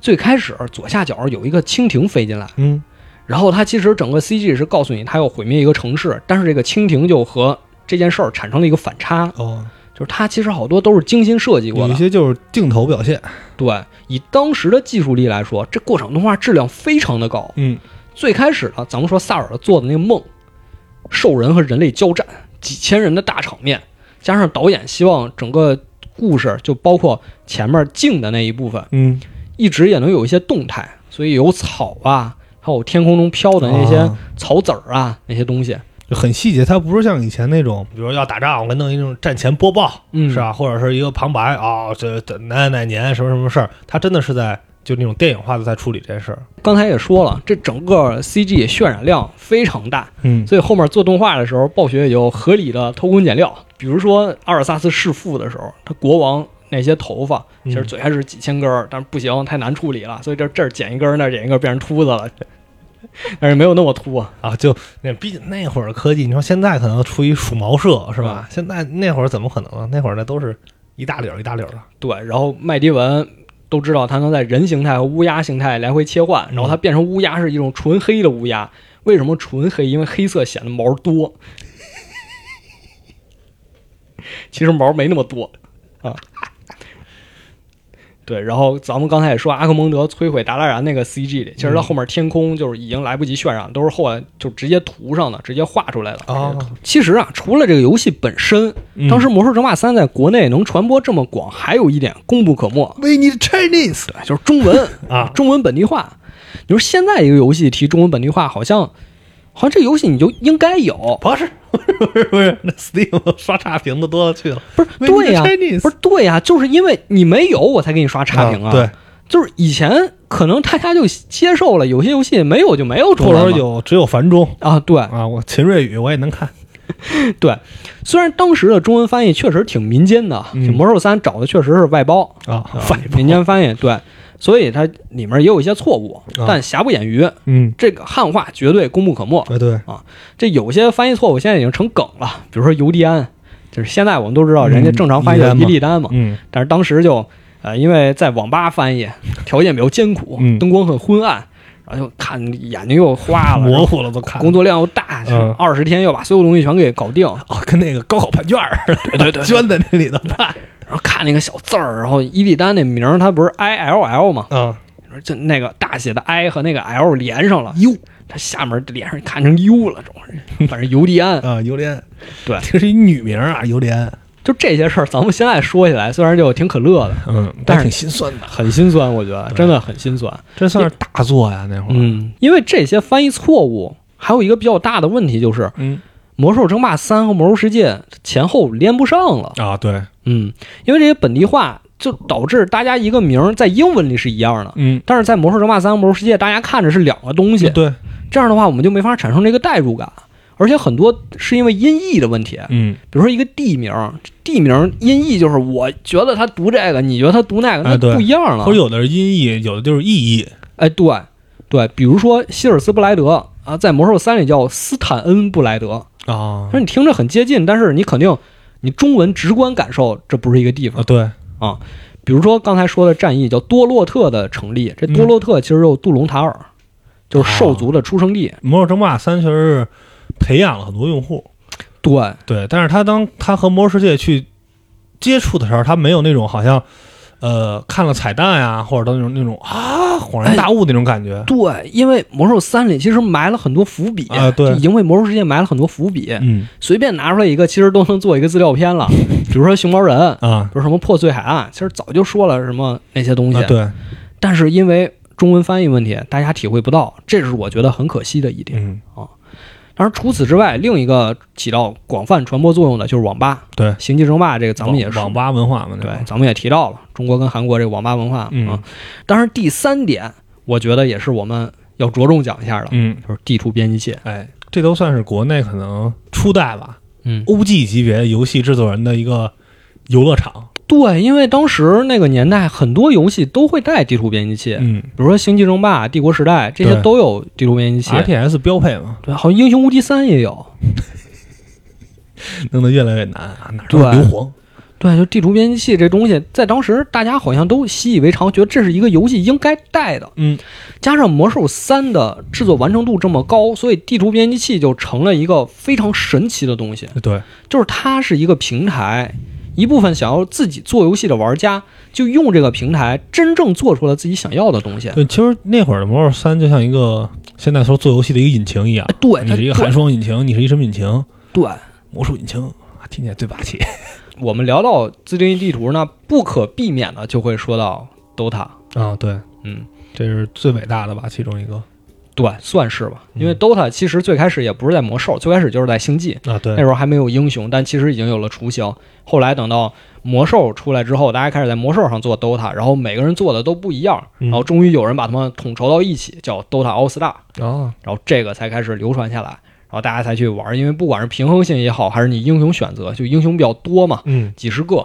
最开始左下角有一个蜻蜓飞进来，嗯然后它其实整个 CG 是告诉你它要毁灭一个城市，但是这个蜻蜓就和这件事儿产生了一个反差，哦，就是它其实好多都是精心设计过的。有一些就是镜头表现。对，以当时的技术力来说，这过场动画质量非常的高。嗯最开始呢，咱们说萨尔做的那个梦，兽人和人类交战，几千人的大场面，加上导演希望整个故事就包括前面静的那一部分，嗯，一直也能有一些动态，所以有草啊，还有天空中飘的那些啊。草籽儿啊那些东西，就很细节，它不是像以前那种，比如说要打仗，我弄一种战前播报，嗯，是吧？或者是一个旁白啊，这这哪哪年什么什么事儿，它真的是在就那种电影化的在处理这件事儿。刚才也说了，这整个 CG 渲染量非常大，嗯所以后面做动画的时候，暴雪也就合理的偷工减料。比如说阿尔萨斯弑父的时候，他国王那些头发其实嘴还是几千根儿，但是不行，太难处理了，所以这这儿剪一根儿，那儿剪一根儿，变成秃子了。但是没有那么秃啊，啊，就那毕竟那会儿的科技，你说现在可能出于鼠毛社是吧？现在那会儿怎么可能啊？那会儿那都是一大绺一大绺的。对。然后麦迪文都知道它能在人形态和乌鸦形态来回切换，然后它变成乌鸦是一种纯黑的乌鸦。为什么纯黑？因为黑色显得毛多，其实毛没那么多啊。对，然后咱们刚才也说，阿克蒙德摧毁达拉然那个 CG 里，其实到后面天空就是已经来不及渲染，都是后来就直接涂上的，直接画出来的。哦其实啊，除了这个游戏本身，嗯当时《魔兽争霸三》在国内能传播这么广，还有一点功不可没，We need Chinese 对，就是中文啊，中文本地化。你说现在一个游戏提中文本地化，好像好像这游戏你就应该有，不是 不是不是不是，那 Steam 刷差评的多了去了。不是对呀、不是对呀、就是因为你没有，我才给你刷差评啊。对，就是以前可能大家就接受了，有些游戏没有就没有中或文嘛者说有只有繁中。啊，对。啊，我秦瑞宇我也能看。对。虽然当时的中文翻译确实挺民间的，嗯《魔兽三》找的确实是外包，啊，民间翻译，对，所以它里面也有一些错误，啊。但瑕不掩瑜，嗯，这个汉化绝对功不可没。对。啊，这有些翻译错误现在已经成梗了，比如说尤迪安，就是现在我们都知道人家正常翻译叫伊利丹嘛，嗯。但是当时就呃，因为在网吧翻译条件比较艰苦，嗯。灯光很昏暗，然后就看眼睛又花了，模糊了都看。工作量又大，嗯。二十天要把所有东西全给搞定。哦，跟那个高考判卷儿似的，对对对。圈在那里头判然后看那个小字儿，然后伊利丹那名儿，它不是 I L L 吗？嗯，就那个大写的 I 和那个 L 连上了，，U，它下面连上看成 U 了，这玩意儿，反正尤利安。啊，尤莲，对。这是一女名啊，尤莲，就这些事儿，咱们现在说起来，虽然就挺可乐的，嗯，但是挺心酸的，很心酸，我觉得真的很心酸。这算是大作呀，那会儿，嗯，因为这些翻译错误，还有一个比较大的问题就是，《嗯魔兽争霸三》和《魔兽世界》前后连不上了。啊，对，嗯，因为这些本地化，就导致大家一个名儿在英文里是一样的，嗯，但是在《魔兽争霸三》和《魔兽世界》，大家看着是两个东西。对，这样的话，我们就没法产生这个代入感，而且很多是因为音译的问题。嗯，比如说一个地名，地名音译就是我觉得他读这个，你觉得他读那个，那不一样了。或者有的是音译，有的就是意译，哎，对对，比如说希尔斯布莱德啊，在魔兽三里叫斯坦恩布莱德，啊说你听着很接近，但是你肯定你中文直观感受这不是一个地方啊，。对，比如说刚才说的战役叫多洛特的成立，这多洛特其实就是杜隆塔尔，就是兽族的出生地。魔兽争霸三其实是培养了很多用户，对。对，但是他当他和魔兽世界去接触的时候，他没有那种好像呃看了彩蛋呀，或者都那种那种啊恍然大悟那种感觉。对，因为魔兽三里其实埋了很多伏笔啊对。已经为魔兽世界埋了很多伏笔，嗯。随便拿出来一个，其实都能做一个资料片了。比如说熊猫人，啊。比如什么破碎海岸，其实早就说了什么那些东西，啊对，但是因为中文翻译问题，大家体会不到，这是我觉得很可惜的一点。嗯。当然，除此之外，另一个起到广泛传播作用的就是网吧。对，星际争霸这个咱们也是网网吧文化嘛，对咱们也提到了中国跟韩国这个网吧文化嗯啊。当然，第三点，我觉得也是我们要着重讲一下的，嗯，就是地图编辑器。哎，这都算是国内可能初代吧嗯，，OG 级别游戏制作人的一个游乐场。对，因为当时那个年代，很多游戏都会带地图编辑器，嗯比如说《星际争霸》《帝国时代》这些都有地图编辑器。，RTS 标配嘛，对，好像《英雄无敌三》也有。弄得越来越难啊，哪儿对都是硫磺。对，就地图编辑器这东西，在当时大家好像都习以为常，觉得这是一个游戏应该带的。嗯，加上《魔兽三》的制作完成度这么高，所以地图编辑器就成了一个非常神奇的东西。对，就是它是一个平台，一部分想要自己做游戏的玩家就用这个平台真正做出了自己想要的东西。对，其实那会儿的魔兽三就像一个现在说做游戏的一个引擎一样，对，你是一个寒霜引擎，你是一什么引擎？对。魔术引擎啊，听起来最霸气。我们聊到自定义地图呢，不可避免的就会说到 DOTA。啊，对，嗯，这是最伟大的吧，其中一个对，算是吧。因为嗯 DOTA 其实最开始也不是在魔兽，最开始就是在星际，啊，对那时候还没有英雄，但其实已经有了雏形。后来等到魔兽出来之后，大家开始在魔兽上做 DOTA，然后每个人做的都不一样，嗯然后终于有人把他们统筹到一起，叫 DOTA All Star，啊，然后这个才开始流传下来，然后大家才去玩。因为不管是平衡性也好，还是你英雄选择，就英雄比较多嘛，嗯，几十个，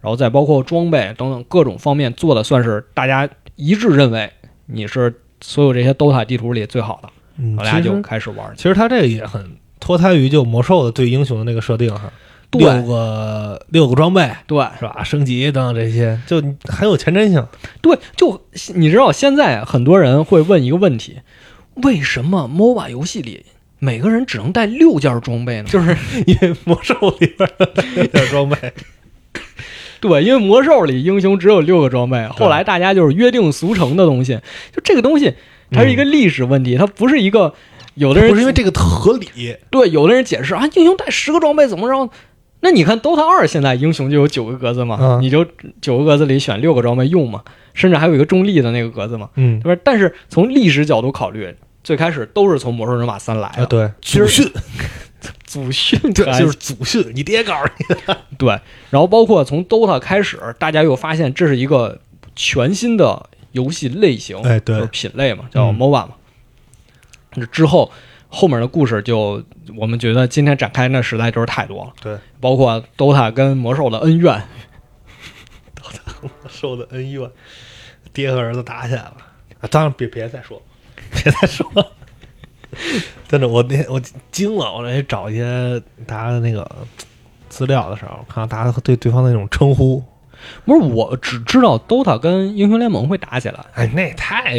然后再包括装备等等各种方面做的，算是大家一致认为你是所有这些 DOTA 地图里最好的，嗯然后大家就开始玩。其实它这个也很脱胎于就魔兽的对英雄的那个设定哈，对六个六个装备对是吧？升级等等这些，就很有前瞻性。对，就你知道现在很多人会问一个问题：为什么 MOBA 游戏里每个人只能带六件装备呢？就是因为魔兽里边的六件装备，对，因为魔兽里英雄只有六个装备，后来大家就是约定俗成的东西。就这个东西，它是一个历史问题，它不是一个有的人不是因为这个特合理，对有的人解释啊，英雄带十个装备怎么着？那你看 DOTA 二现在英雄就有九个格子嘛，嗯你就九个格子里选六个装备用嘛，甚至还有一个中立的那个格子嘛，嗯对吧？但是从历史角度考虑，最开始都是从魔兽争霸三来的，啊，对，其实 祖训，对就是祖训，你爹告诉你。的，对，然后包括从 DOTA 开始，大家又发现这是一个全新的游戏类型，哎对。就是品类嘛，叫嗯。MOBA 嘛。那之后后面的故事就我们觉得今天展开那实在就是太多了，对，包括 DOTA 跟魔兽的恩怨，，DOTA 魔兽的恩怨，爹和儿子打起来了。啊，当然别别再说，别再说了。真的，我那天我惊了，我来找一些大家的那个资料的时候，看到大家对对方的那种称呼，不是，我只知道 DOTA 跟英雄联盟会打起来，哎，那太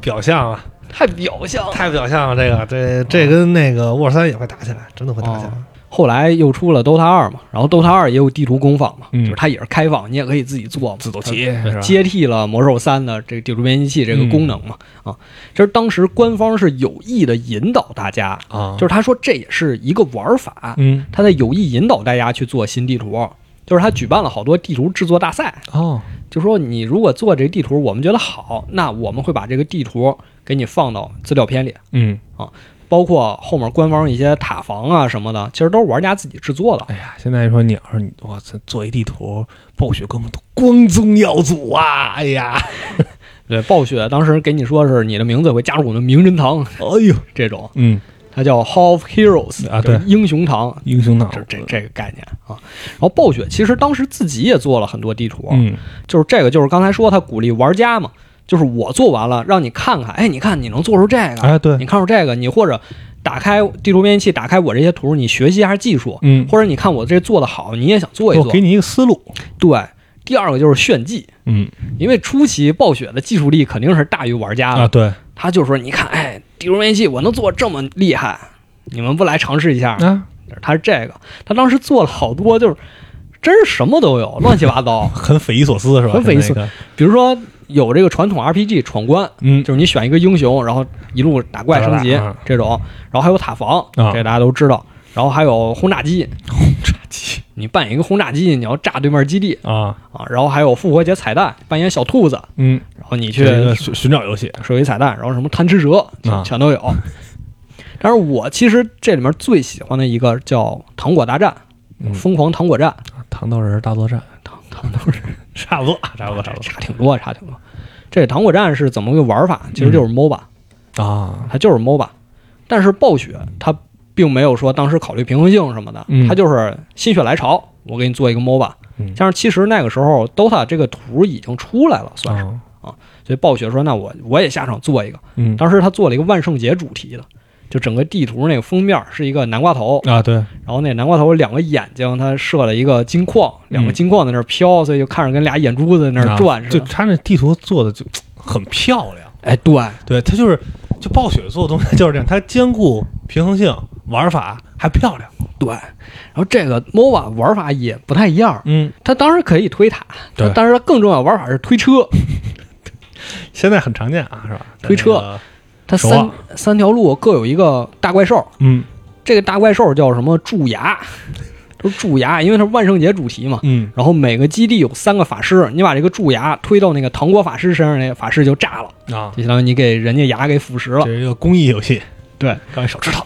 表象了，太表象了。太表象了。这个，这这跟那个沃尔三也会打起来，真的会打起来。后来又出了 DOTA 二嘛，然后 DOTA 二也有地图工坊嘛，嗯。就是它也是开放，你也可以自己做嘛自走棋接替了魔兽三的这个地图编辑器这个功能嘛。啊，其实当时官方是有意的引导大家，啊，就是他说这也是一个玩法，嗯。他在有意引导大家去做新地图，就是他举办了好多地图制作大赛，哦，就说你如果做这个地图，我们觉得好，那我们会把这个地图给你放到资料片里，嗯，包括后面官方一些塔防啊什么的，其实都是玩家自己制作的。哎呀，现在说你要是你，我操，做一地图，暴雪哥们都光宗耀祖啊！哎呀，对，暴雪当时给你说是你的名字会加入我们名人堂哎呦，这种，嗯，它叫 Hall of Heroes 啊对。英雄堂，英雄堂。这这这个概念啊。然后暴雪其实当时自己也做了很多地图，嗯。就是这个就是刚才说他鼓励玩家嘛，就是我做完了让你看看，哎，你看你能做出这个，哎对。你看出这个，你或者打开地图编辑器，打开我这些图，你学习一下技术，嗯，或者你看我这做的好，你也想做一做。我给。你一个思路，对，第二个就是炫技，嗯。因为初期暴雪的技术力肯定是大于玩家的，啊，对。他就说你看，哎，地图编辑器我能做这么厉害，你们不来尝试一下？啊，他是这个，他当时做了好多，就是真是什么都有，乱七八糟。很匪夷所思是吧？很匪夷所现在一看比如说有这个传统 RPG 闯关，嗯，就是你选一个英雄，然后一路打怪升级这种，然后还有塔防，啊。这大家都知道，然后还有轰炸机，轰炸机。你扮演一个轰炸机，你要炸对面基地。啊，啊，然后还有复活节彩蛋，扮演小兔子，嗯，然后你去寻寻找游戏，收集彩蛋，然后什么贪吃蛇啊。全都有。但是我其实这里面最喜欢的一个叫糖果大战，嗯。疯狂糖果战，糖豆人大作战，糖糖都是差不多，差不多，差不多。差挺多，差挺多。这糖果战是怎么个玩法？其实就是 MOBA，、多啊，它就是 MOBA。但是暴雪它并没有说当时考虑平衡性什么的，嗯。它就是心血来潮，我给你做一个 MOBA。嗯。加上其实那个时候 DOTA 这个图已经出来了，算是，啊所以暴雪说那我我也下场做一个。嗯。当时他做了一个万圣节主题的，就整个地图那个封面是一个南瓜头，啊，对，然后那南瓜头两个眼睛，它射了一个金矿，两个金矿在那儿飘，所以就看着跟俩眼珠子在那儿转啊就似的。他那地图做的就很漂亮。哎，对，对，它就是就暴雪做的东西就是这样，它兼顾平衡性、玩法还漂亮。对，然后这个 MOBA 玩法也不太一样，嗯，它当然可以推塔，对但是它更重要玩法是推车，现在很常见啊，是吧？推车那个它三三条路各有一个大怪兽，嗯。这个大怪兽叫什么？蛀牙，都是蛀牙，因为它是万圣节主题嘛。嗯。然后每个基地有三个法师，你把这个蛀牙推到那个糖果法师身上，那个法师就炸了，啊，就相当于你给人家牙给腐蚀了。这。是一个公益游戏，对，刚一手指头。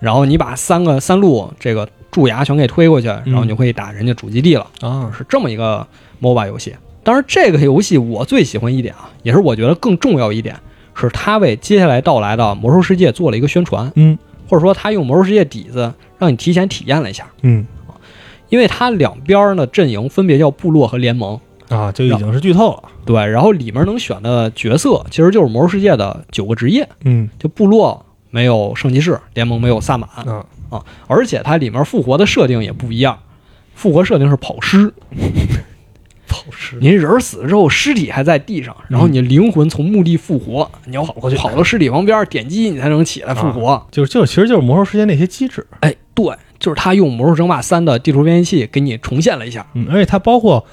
然后你把三个三路这个蛀牙全给推过去，然后你就可以打人家主基地了，啊，是这么一个 MOBA 游戏。当然，这个游戏我最喜欢一点啊，也是我觉得更重要一点，是他为接下来到来的魔兽世界做了一个宣传，嗯。或者说他用魔兽世界底子让你提前体验了一下，嗯。因为它两边的阵营分别叫部落和联盟。啊，就已经是剧透了。对，然后里面能选的角色其实就是魔兽世界的九个职业，嗯。就部落没有圣骑士，联盟没有萨满，啊，而且它里面复活的设定也不一样，复活设定是跑尸，跑尸您人死了之后，尸体还在地上，然后你灵魂从墓地复活，你要跑过去跑到尸体旁边点击你才能起来复活。就是就是，其实就是魔兽世界那些机制。哎，对，就是他用《魔兽争霸三》的地图编辑器给你重现了一下。嗯，而且它包括，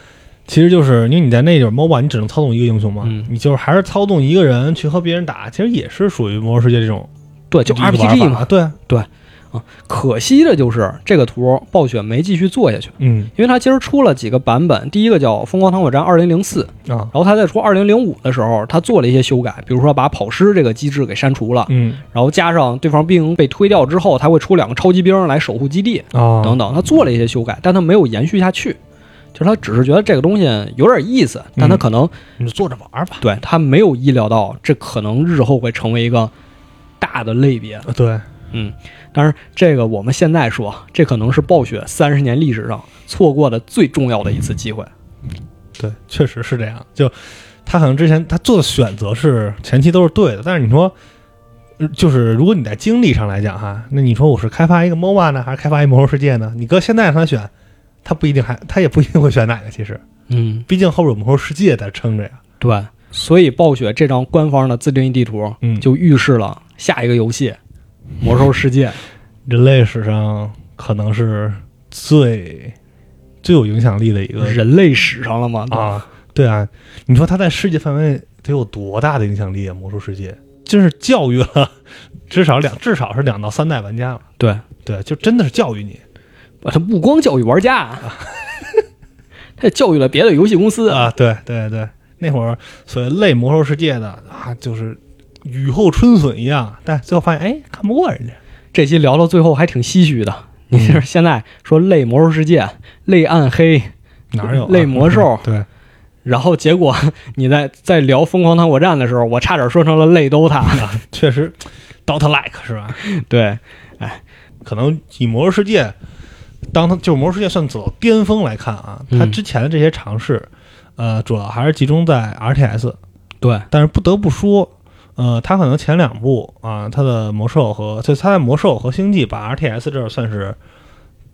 其实就是因为你在那种 MOBA，你只能操纵一个英雄嘛，嗯你就是还是操纵一个人去和别人打，其实也是属于魔兽世界这种对，就 RPG 嘛，对。对，可惜的就是这个图暴雪没继续做下去，嗯因为它其实出了几个版本，第一个叫《疯狂糖果站二零零四》，啊，然后它在出二零零五的时候，它做了一些修改，比如说把跑尸这个机制给删除了，嗯然后加上对方兵被推掉之后，它会出两个超级兵来守护基地啊等等，它做了一些修改，但它没有延续下去。就是他只是觉得这个东西有点意思，但他可能、你就坐着玩吧。对他没有意料到这可能日后会成为一个大的类别。啊对，嗯，当然这个我们现在说，这可能是暴雪三十年历史上错过的最重要的一次机会。对，确实是这样。就他可能之前他做的选择是前期都是对的，但是你说，呃就是如果你在精力上来讲哈，那你说我是开发一个 MOBA 呢，还是开发一魔兽世界呢？你搁现在让他选，他不一定还他也不一定会选哪个。其实，嗯，毕竟后边有魔兽世界在撑着呀。对，所以暴雪这张官方的自定义地图，嗯就预示了下一个游戏《魔兽世界》。人类史上可能是最最有影响力的一个人类史上了吗？啊，对啊，你说他在世界范围得有多大的影响力啊？魔兽世界真是教育了至少两 至少是两到三代玩家了。对，对，就真的是教育你他不光教育玩家，他也教育了别的游戏公司。啊！对对对，那会儿所谓类魔兽世界的啊，就是雨后春笋一样，但最后发现哎，看不过人家。这期聊到最后还挺唏嘘的。你就是现在说类魔兽世界、类暗黑，哪有、啊、类魔兽 对，然后结果你在在聊疯狂糖果站的时候，我差点说成了类 DOTA。确实，Dota like 是吧？对，哎可能以魔兽世界，当它就是魔兽世界算走到巅峰来看啊，它嗯之前的这些尝试，呃，主要还是集中在 RTS。对，但是不得不说，呃，它可能前两部啊，它的魔兽和就它在魔兽和星际把 RTS 这儿算是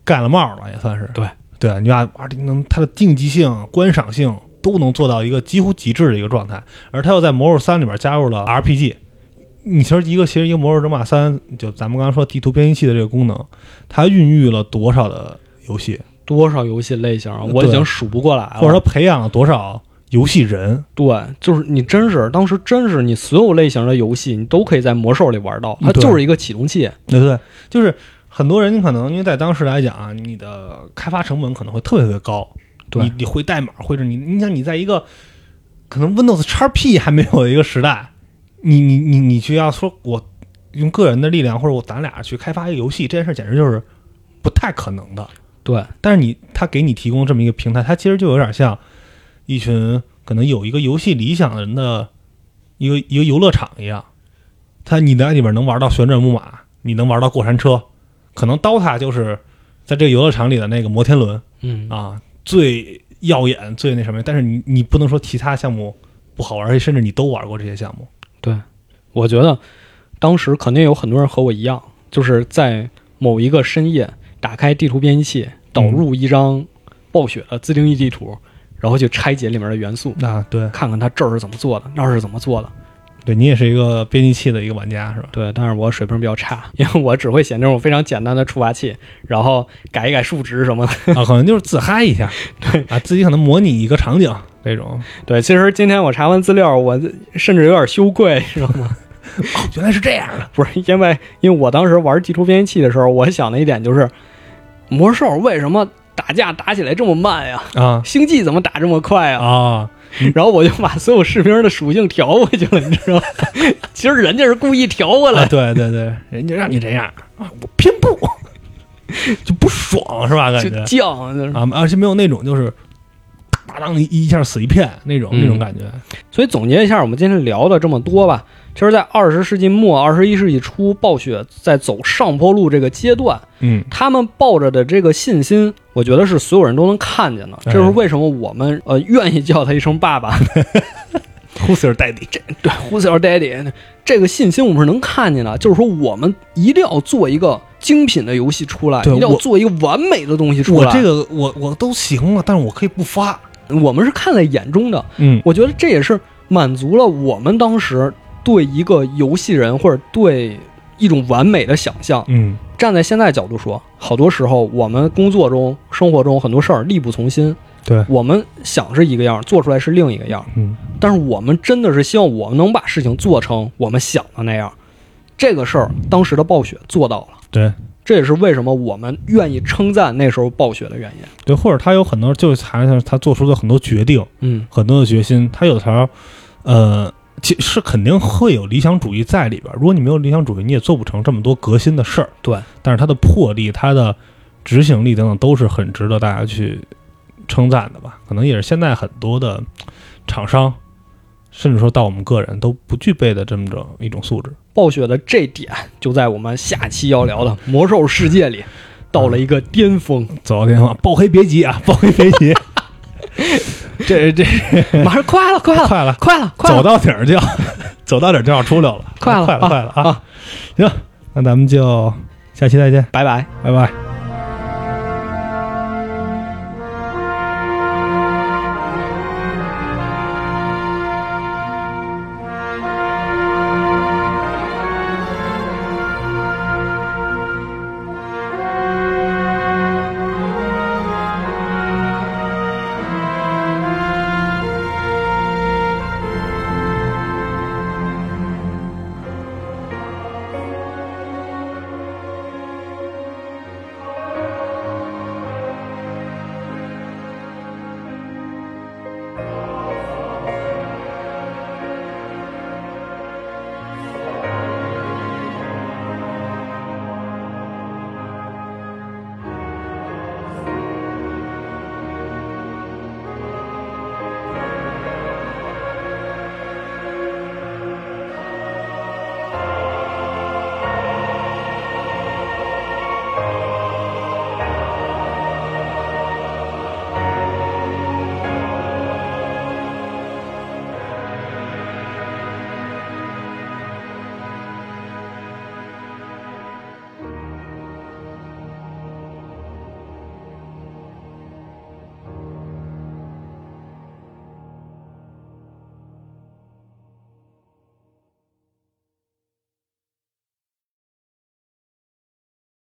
盖了帽了，也算是对对，你把 R 能它的竞技性、观赏性都能做到一个几乎极致的一个状态，而它又在魔兽三里边加入了 RPG。你其实一个其实一个魔兽争霸三，就咱们刚刚说地图编辑器的这个功能，它孕育了多少的游戏，多少游戏类型啊我已经数不过来了。或者说培养了多少游戏人？对，就是你真是当时真是你所有类型的游戏，你都可以在魔兽里玩到，它就是一个启动器。对对，就是很多人你可能因为在当时来讲啊，你的开发成本可能会特别特别高，对你你会代码，或者你你想你在一个可能 Windows XP 还没有的一个时代，你你你你就要说我用个人的力量或者我咱俩去开发一个游戏，这件事简直就是不太可能的。对，但是你他给你提供这么一个平台，它其实就有点像一群可能有一个游戏理想的人的一个一个游乐场一样。它你在里边能玩到旋转木马，你能玩到过山车，可能 DOTA 就是在这个游乐场里的那个摩天轮嗯，啊，最耀眼、最那什么。但是你你不能说其他项目不好玩，而且甚至你都玩过这些项目。对我觉得当时肯定有很多人和我一样，就是在某一个深夜打开地图编辑器，导入一张暴雪的自定义地图，然后去拆解里面的元素，啊，对看看它这儿是怎么做的，那儿是怎么做的。对，你也是一个编辑器的一个玩家是吧？对，但是我水平比较差，因为我只会写那种非常简单的触发器，然后改一改数值什么的。啊，可能就是自嗨一下，对啊，自己可能模拟一个场景这种。对，其实今天我查完资料，我甚至有点羞愧，知道吗？哦，原来是这样的。不是因为，因为我当时玩地图编辑器的时候，我想的一点就是，魔兽为什么打架打起来这么慢呀？啊星际怎么打这么快啊？啊，然后我就把所有士兵的属性调回去了，你知道吗？其实人家是故意调过来啊，对对对，人家让你这样啊，我偏不，就不爽是吧？感就觉犟，就是啊，而且没有那种就是打当一一下死一片那种、嗯那种感觉。所以总结一下，我们今天聊的这么多吧，其实，在二十世纪末、二十一世纪初，暴雪在走上坡路这个阶段，嗯他们抱着的这个信心，我觉得是所有人都能看见的。哎这是为什么我们呃愿意叫他一声爸爸。，Who's your daddy？这对 Who's your daddy？这个信心我们是能看见的，就是说我们一定要做一个精品的游戏出来，一定要做一个完美的东西出来。我这个我我都行了，但是我可以不发。我们是看在眼中的，嗯我觉得这也是满足了我们当时对一个游戏人或者对一种完美的想象。嗯，站在现在角度说，好多时候我们工作中、生活中很多事儿力不从心，对，我们想是一个样，做出来是另一个样。嗯但是我们真的是希望我们能把事情做成我们想的那样。这个事儿，当时的暴雪做到了，对这也是为什么我们愿意称赞那时候暴雪的原因。对，或者他有很多就是还是他做出的很多决定，嗯，很多的决心，他有时候呃。其是肯定会有理想主义在里边儿。如果你没有理想主义，你也做不成这么多革新的事儿。对，但是它的魄力、它的执行力等等，都是很值得大家去称赞的吧？可能也是现在很多的厂商，甚至说到我们个人都不具备的这么着一种素质。暴雪的这点就在我们下期要聊的《魔兽世界》里到了一个巅峰。走到巅峰，暴黑别急啊，暴黑别急，这这 马上快了，快了，快了，快了，快了走！到顶儿就要 走到顶儿就要出溜了，快了快了，啊快了啊！啊行，那咱们就下期再见，拜拜。拜拜。